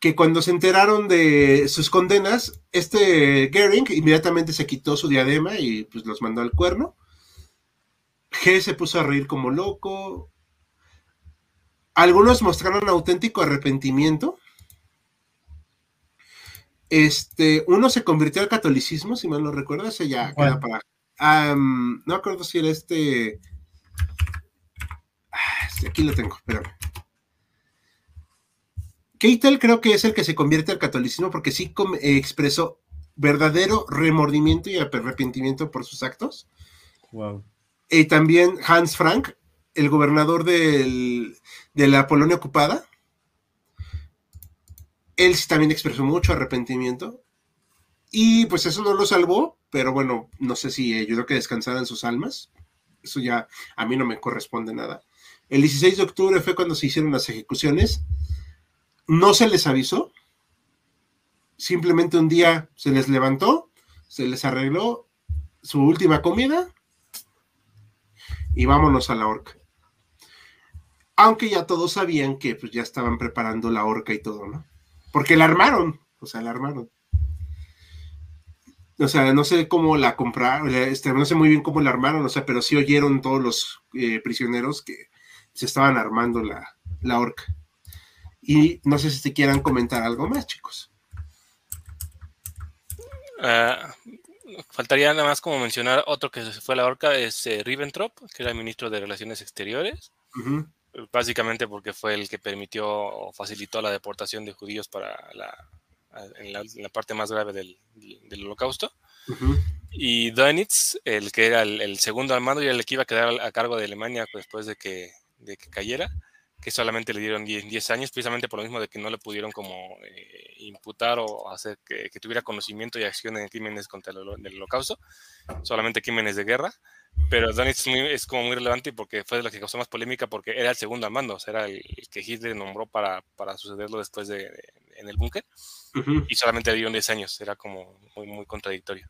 A: que cuando se enteraron de sus condenas, este Gering inmediatamente se quitó su diadema y pues los mandó al cuerno. G se puso a reír como loco. Algunos mostraron auténtico arrepentimiento. Este, uno se convirtió al catolicismo, si mal no recuerdo, ese ya queda para. no acuerdo si era este. Ah, este aquí lo tengo, espérame. Keitel creo que es el que se convierte al catolicismo porque sí expresó verdadero remordimiento y arrepentimiento por sus actos.
B: Wow.
A: Y también Hans Frank, el gobernador de la Polonia ocupada. Él también expresó mucho arrepentimiento. Y pues eso no lo salvó, pero bueno, no sé si ayudó a que descansaran sus almas. Eso ya a mí no me corresponde nada. El 16 de octubre fue cuando se hicieron las ejecuciones no se les avisó, simplemente un día se les levantó, se les arregló su última comida y vámonos a la horca. Aunque ya todos sabían que pues, ya estaban preparando la horca y todo, ¿no? Porque la armaron, o sea, la armaron. O sea, no sé cómo la compraron, este, no sé muy bien cómo la armaron, o sea, pero sí oyeron todos los eh, prisioneros que se estaban armando la, la horca. Y no sé si te quieran comentar algo más, chicos.
C: Ah, faltaría nada más como mencionar otro que se fue a la horca, es eh, Ribbentrop, que era el ministro de Relaciones Exteriores. Básicamente porque fue el que permitió o facilitó la deportación de judíos para la, en, la, parte más grave del, holocausto. Y Dönitz, el que era el, segundo al mando y el que iba a quedar a cargo de Alemania después de que, de que cayera, que solamente le dieron 10, años, precisamente por lo mismo de que no le pudieron como eh, imputar o hacer que, tuviera conocimiento y acción en crímenes contra el, holocausto, solamente crímenes de guerra. Pero Donitz es, como muy relevante porque fue de lo que causó más polémica porque era el segundo al mando, o sea, era el, que Hitler nombró para, para sucederlo después de, en el búnker y solamente le dieron 10 años, era como muy, muy contradictorio.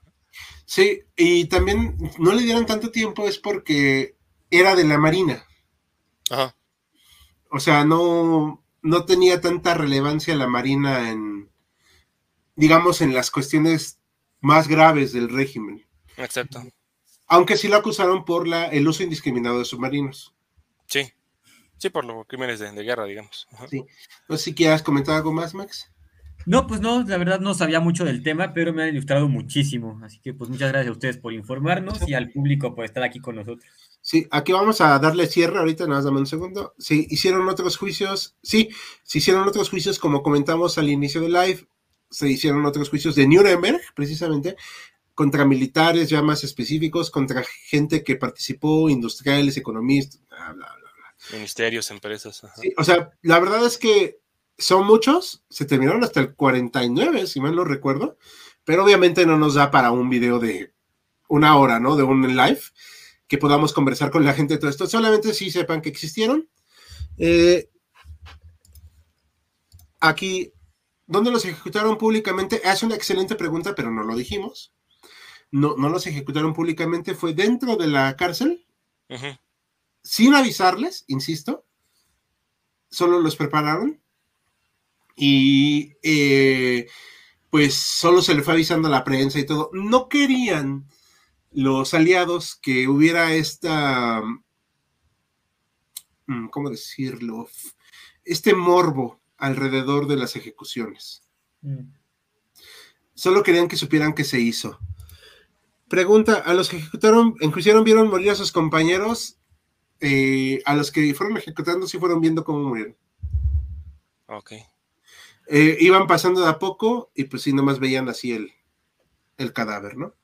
A: Sí, y también no le dieron tanto tiempo es porque era de la Marina.
C: Ajá.
A: O sea, no, no tenía tanta relevancia la Marina en, digamos, en las cuestiones más graves del régimen.
C: Exacto.
A: Aunque sí lo acusaron por la, el uso indiscriminado de submarinos.
C: Sí, sí, por los crímenes de, guerra, digamos.
A: Sí. No sé si quieras comentar algo más, Max.
B: No, pues no, la verdad no sabía mucho del tema, pero me han ilustrado muchísimo. Así que pues muchas gracias a ustedes por informarnos y al público por estar aquí con nosotros.
A: Sí, aquí vamos a darle cierre ahorita, nada más dame un segundo. Sí, hicieron otros juicios, sí, se hicieron otros juicios, como comentamos al inicio del live, se hicieron otros juicios de Nuremberg, precisamente, contra militares ya más específicos, contra gente que participó, industriales, economistas, bla, bla, bla.
C: Ministerios, empresas.
A: Sí, o sea, la verdad es que son muchos, se terminaron hasta el 49, si mal no recuerdo, pero obviamente no nos da para un video de una hora, ¿no? De un live que podamos conversar con la gente de todo esto. Solamente si sepan que existieron. Eh, aquí, ¿dónde los ejecutaron públicamente? Es una excelente pregunta, pero no lo dijimos. No, no los ejecutaron públicamente, fue dentro de la cárcel, sin avisarles, insisto. Solo los prepararon y eh, pues solo se le fue avisando a la prensa y todo. No querían los aliados que hubiera esta, mm, ¿cómo decirlo? Este morbo alrededor de las ejecuciones. Mm. Solo querían que supieran que se hizo. Pregunta, ¿a los que ejecutaron, enjuiciaron, vieron morir a sus compañeros? Eh, a los que fueron ejecutando sí fueron viendo cómo murieron.
C: Ok.
A: Eh, iban pasando de a poco y pues sí, nomás veían así el, el cadáver, ¿no?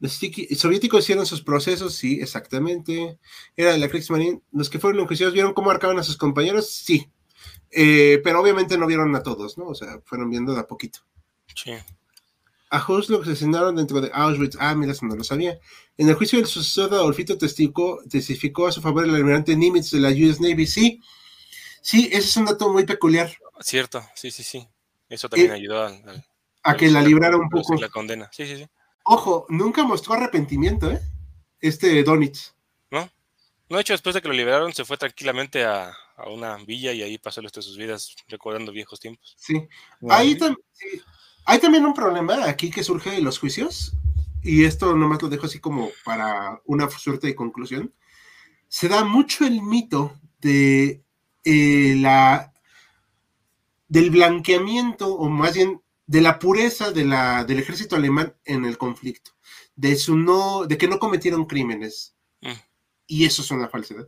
A: Los soviéticos hicieron sus procesos, sí, exactamente. Era de la Kriegsmarine. Los que fueron enjuiciados vieron cómo arcaban a sus compañeros, sí. Eh, pero obviamente no vieron a todos, ¿no? O sea, fueron viendo de a poquito.
C: Sí.
A: A Huslo se asesinaron dentro de Auschwitz. Ah, mira, eso no lo sabía. En el juicio del sucesor de Adolfito testificó, testificó a su favor el almirante Nimitz de la US Navy. Sí, sí, ese es un dato muy peculiar.
C: Cierto, sí, sí, sí. Eso también eh, ayudó a,
A: a que la librara un poco.
C: La condena, sí, sí, sí.
A: Ojo, nunca mostró arrepentimiento, ¿eh? Este Donitz.
C: No. No, de hecho, después de que lo liberaron, se fue tranquilamente a, una villa y ahí pasó el resto de sus vidas recordando viejos tiempos.
A: Sí. Ahí hay también un problema aquí que surge de los juicios, y esto nomás lo dejo así como para una suerte de conclusión. Se da mucho el mito de eh, la del blanqueamiento, o más bien de la pureza de la, del ejército alemán en el conflicto, de su no, de que no cometieron crímenes. Mm. Y eso es una falsedad.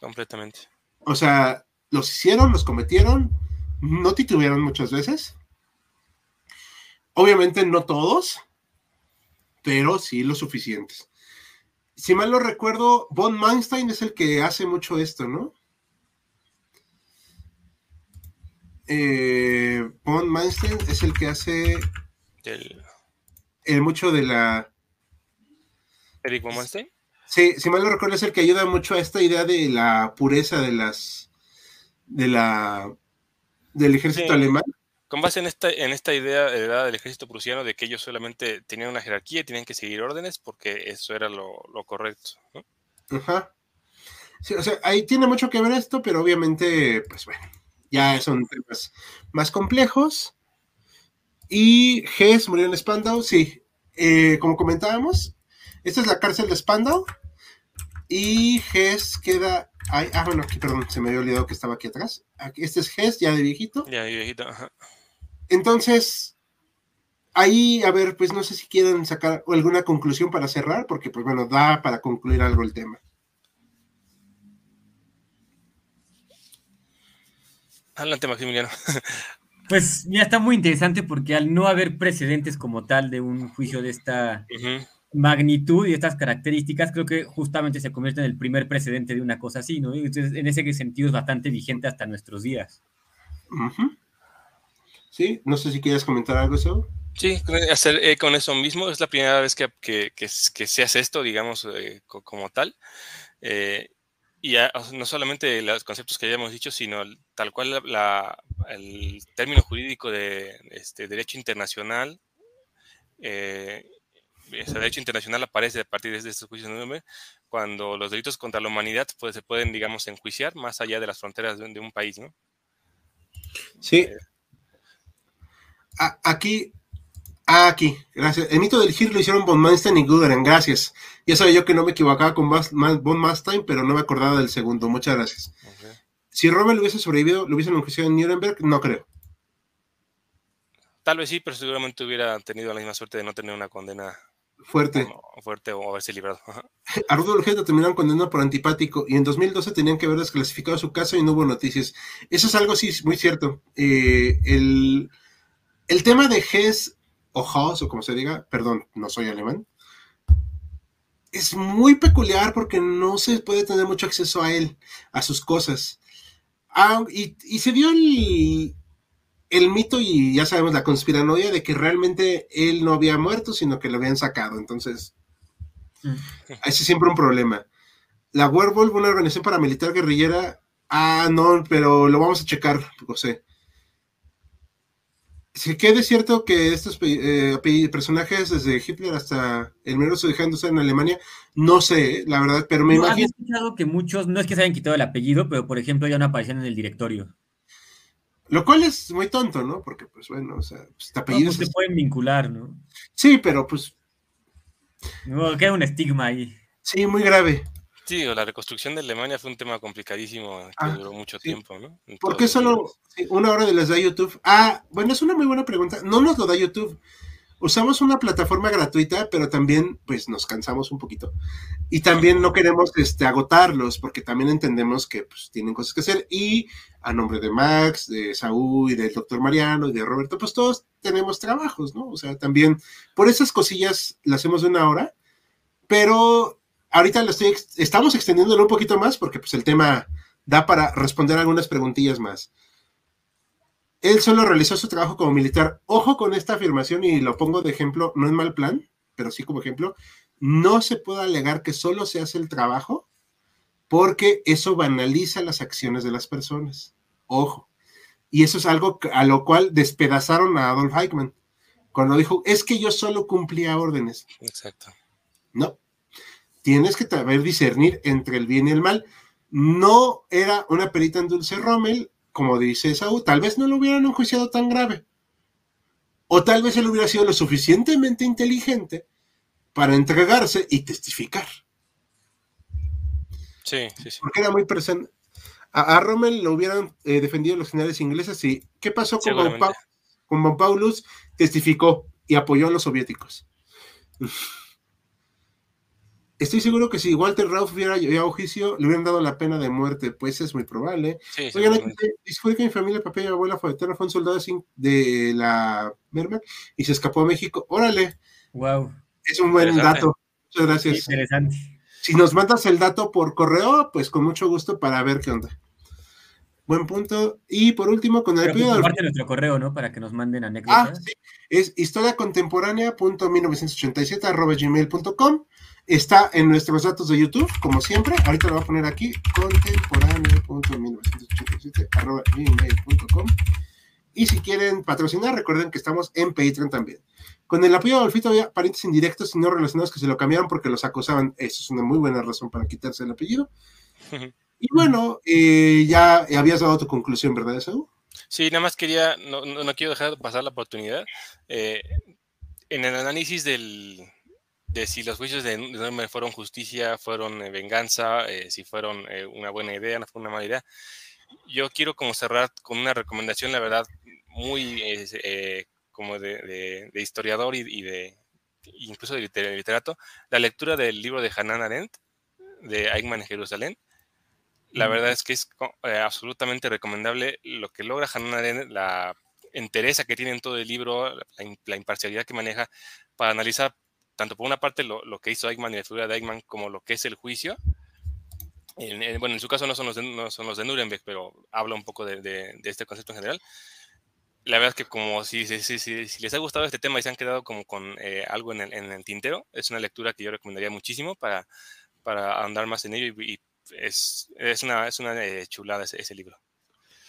C: Completamente.
A: O sea, los hicieron, los cometieron, no titubearon muchas veces. Obviamente no todos, pero sí lo suficientes. Si mal no recuerdo, Von Manstein es el que hace mucho esto, ¿no? Eh, Von Manstein es el que hace el, mucho de la.
C: ¿Eric Von Manstein?
A: Sí, si mal no recuerdo, es el que ayuda mucho a esta idea de la pureza de las. de la. del ejército alemán.
C: Con base en esta, en esta idea del ejército prusiano de que ellos solamente tenían una jerarquía y tenían que seguir órdenes porque eso era lo, correcto.
A: Ajá. Sí, o sea, ahí tiene mucho que ver esto, pero obviamente, pues bueno, ya son temas más complejos. Y Hess murió en Spandau, sí. Eh, como comentábamos, esta es la cárcel de Spandau. Y Hess queda. ah, bueno, aquí, perdón, se me había olvidado que estaba aquí atrás. este es Hess, ya de viejito.
C: Ya de viejito, ajá.
A: Entonces, ahí, a ver, pues no sé si quieren sacar alguna conclusión para cerrar, porque, pues bueno, da para concluir algo el tema.
C: Adelante, Maximiliano.
B: Pues ya está muy interesante porque al no haber precedentes como tal de un juicio de esta magnitud y estas características, creo que justamente se convierte en el primer precedente de una cosa así, ¿no? Entonces, en ese sentido es bastante vigente hasta nuestros días.
A: Sí, no sé si quieres comentar algo, eso.
C: Sí, hacer con eso mismo. Es la primera vez que, que, se hace esto, digamos, eh, como tal. Eh, y no solamente los conceptos que ya hemos dicho, sino tal cual el término jurídico de este, derecho internacional, eh, ese derecho internacional aparece a partir de estos juicios de cuando los delitos contra la humanidad pues, se pueden, digamos, enjuiciar más allá de las fronteras de, un país, ¿no?
A: Sí. Eh, aquí Ah, aquí, gracias. El mito del Gir lo hicieron Von Manstein y Guderen, gracias. Ya sabía yo que no me equivocaba con Von Manstein, pero no me acordaba del segundo. Muchas gracias. Si Rommel hubiese sobrevivido, ¿lo hubiesen enjuiciado en Nuremberg? No creo.
C: Tal vez sí, pero seguramente hubiera tenido la misma suerte de no tener una condena
A: fuerte.
C: fuerte o haberse librado.
A: A Rudolf Hess lo terminaron condenando por antipático y en 2012 tenían que haber desclasificado su caso y no hubo noticias. Eso es algo sí muy cierto. Eh, el, el tema de Hess o Haas, o como se diga, perdón, no soy alemán, es muy peculiar porque no se puede tener mucho acceso a él, a sus cosas. Ah, y, se dio el, el, mito y ya sabemos la conspiranoia de que realmente él no había muerto, sino que lo habían sacado. Entonces, mm. ese es siempre un problema. La Werewolf, una organización paramilitar guerrillera, ah, no, pero lo vamos a checar, José si quede cierto que estos eh, personajes desde Hitler hasta el mero se dejan de en Alemania, no sé, la verdad, pero me imagino. He
B: escuchado que muchos, no es que se hayan quitado el apellido, pero por ejemplo ya no aparecían en el directorio.
A: Lo cual es muy tonto, ¿no? Porque, pues bueno, o sea, pues, este apellido.
B: No, pues, se pueden vincular, ¿no?
A: Sí, pero pues.
B: No, queda un estigma ahí.
A: Sí, muy grave.
C: Sí, la reconstrucción de Alemania fue un tema complicadísimo que ah, duró mucho tiempo, ¿no?
A: ¿Por qué solo una hora de les da YouTube? Ah, bueno, es una muy buena pregunta. No nos lo da YouTube. Usamos una plataforma gratuita, pero también, pues, nos cansamos un poquito. Y también no queremos este, agotarlos, porque también entendemos que pues, tienen cosas que hacer. Y a nombre de Max, de Saúl y del doctor Mariano y de Roberto, pues todos tenemos trabajos, ¿no? O sea, también por esas cosillas las hacemos de una hora, pero ahorita lo estoy, estamos extendiéndolo un poquito más porque pues el tema da para responder algunas preguntillas más. Él solo realizó su trabajo como militar. Ojo con esta afirmación y lo pongo de ejemplo, no es mal plan, pero sí como ejemplo. No se puede alegar que solo se hace el trabajo porque eso banaliza las acciones de las personas. Ojo. Y eso es algo a lo cual despedazaron a Adolf Eichmann cuando dijo, es que yo solo cumplía órdenes.
C: Exacto.
A: No, tienes que saber discernir entre el bien y el mal. no era una perita en dulce Rommel, como dice Saúl, tal vez no lo hubieran enjuiciado tan grave. O tal vez él hubiera sido lo suficientemente inteligente para entregarse y testificar.
C: Sí, sí, sí.
A: Porque era muy presente. A, Rommel lo hubieran eh, defendido los generales ingleses y ¿qué pasó con Von, Paulus? Testificó y apoyó a los soviéticos. Estoy seguro que si Walter Rauff hubiera llevado a juicio, le hubieran dado la pena de muerte, pues es muy probable. Sí, Oigan, fue que mi familia, papá y abuela fue, fue un soldado de la Mermer y se escapó a México. Órale.
B: Wow.
A: Es un buen dato. Muchas gracias.
B: Interesante.
A: Si nos mandas el dato por correo, pues con mucho gusto para ver qué onda. Buen punto. Y por último, con el
B: Pero Comparte nuestro correo, ¿no? Para que nos manden anécdotas. Ah, sí.
A: Es historiacontemporánea.1987.gmail.com Está en nuestros datos de YouTube, como siempre. Ahorita lo voy a poner aquí, contemporáneo.1987.gmail.com Y si quieren patrocinar, recuerden que estamos en Patreon también. Con el apoyo de Adolfito había parientes indirectos y no relacionados que se lo cambiaron porque los acosaban. Eso es una muy buena razón para quitarse el apellido. Y bueno, eh, ya habías dado tu conclusión, ¿verdad, Saúl?
C: Sí, nada más quería, no, no, quiero dejar pasar la oportunidad. Eh, en el análisis del, de si los juicios de Nuremberg fueron justicia, fueron eh, venganza, si fueron una buena idea, no fue una mala idea. Yo quiero como cerrar con una recomendación, la verdad, muy como de, historiador y, de incluso de literato, la lectura del libro de Hanan Arendt, de Eichmann en Jerusalén. La verdad es que es eh, absolutamente recomendable lo que logra Hanan Arendt, la entereza que tiene en todo el libro, la, imparcialidad que maneja para analizar tanto por una parte lo, que hizo Eichmann y la figura de Eichmann como lo que es el juicio. bueno, en su caso no son los de, no son los de Nuremberg, pero habla un poco de, de, este concepto en general la verdad es que como si, si, si, les ha gustado este tema y se han quedado como con eh, algo en el, en el, tintero, es una lectura que yo recomendaría muchísimo para, para andar más en ello y, es, es, una, es una eh, chulada ese, libro.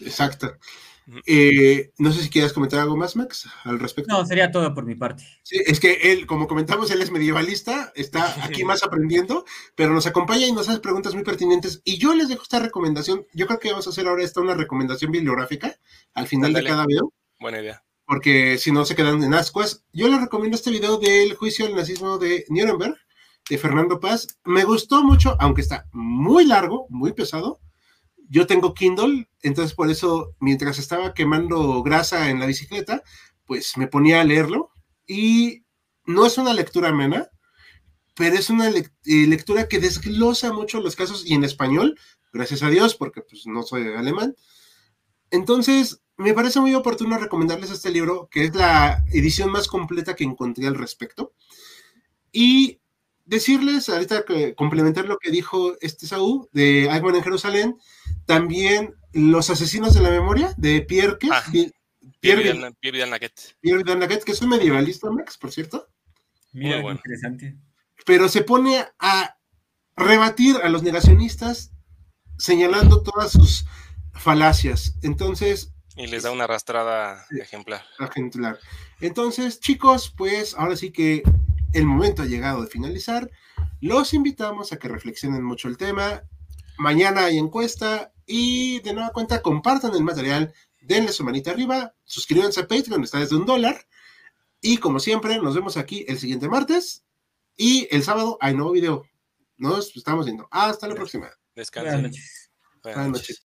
A: Exacto. Eh, no sé si quieres comentar algo más, Max, al respecto.
B: No, sería todo por mi parte.
A: Sí, es que él, como comentamos, él es medievalista, está aquí más aprendiendo, pero nos acompaña y nos hace preguntas muy pertinentes. Y yo les dejo esta recomendación. Yo creo que vamos a hacer ahora esta una recomendación bibliográfica al final de cada video.
C: Buena idea.
A: Porque si no se quedan en ascuas. Yo les recomiendo este video del juicio al nazismo de Nuremberg, de Fernando Paz. Me gustó mucho, aunque está muy largo, muy pesado. Yo tengo Kindle, entonces por eso, mientras estaba quemando grasa en la bicicleta, pues me ponía a leerlo. Y no es una lectura amena, pero es una eh, lectura que desglosa mucho los casos y en español, gracias a Dios, porque pues no soy alemán. Entonces, me parece muy oportuno recomendarles este libro, que es la edición más completa que encontré al respecto. Y decirles, ahorita que complementar lo que dijo este Saúl de Eichmann en Jerusalén, también Los Asesinos de la Memoria de Pierre, ¿qué?
C: Ah, Pierre, Pierre,
A: Pierre Vidal que es un medievalista, Max, por cierto.
B: Muy bueno. interesante.
A: Pero se pone a rebatir a los negacionistas señalando todas sus falacias. Entonces,
C: y les da una arrastrada ejemplar.
A: Ejemplar. Entonces, chicos, pues ahora sí que el momento ha llegado de finalizar. Los invitamos a que reflexionen mucho el tema. Mañana hay encuesta y de nueva cuenta compartan el material, denle su manita arriba, suscríbanse a Patreon, está desde un dólar. Y como siempre, nos vemos aquí el siguiente martes y el sábado hay nuevo video. Nos estamos viendo. Hasta la próxima.
C: Descansen. Buenas noches.
A: Buenas noches.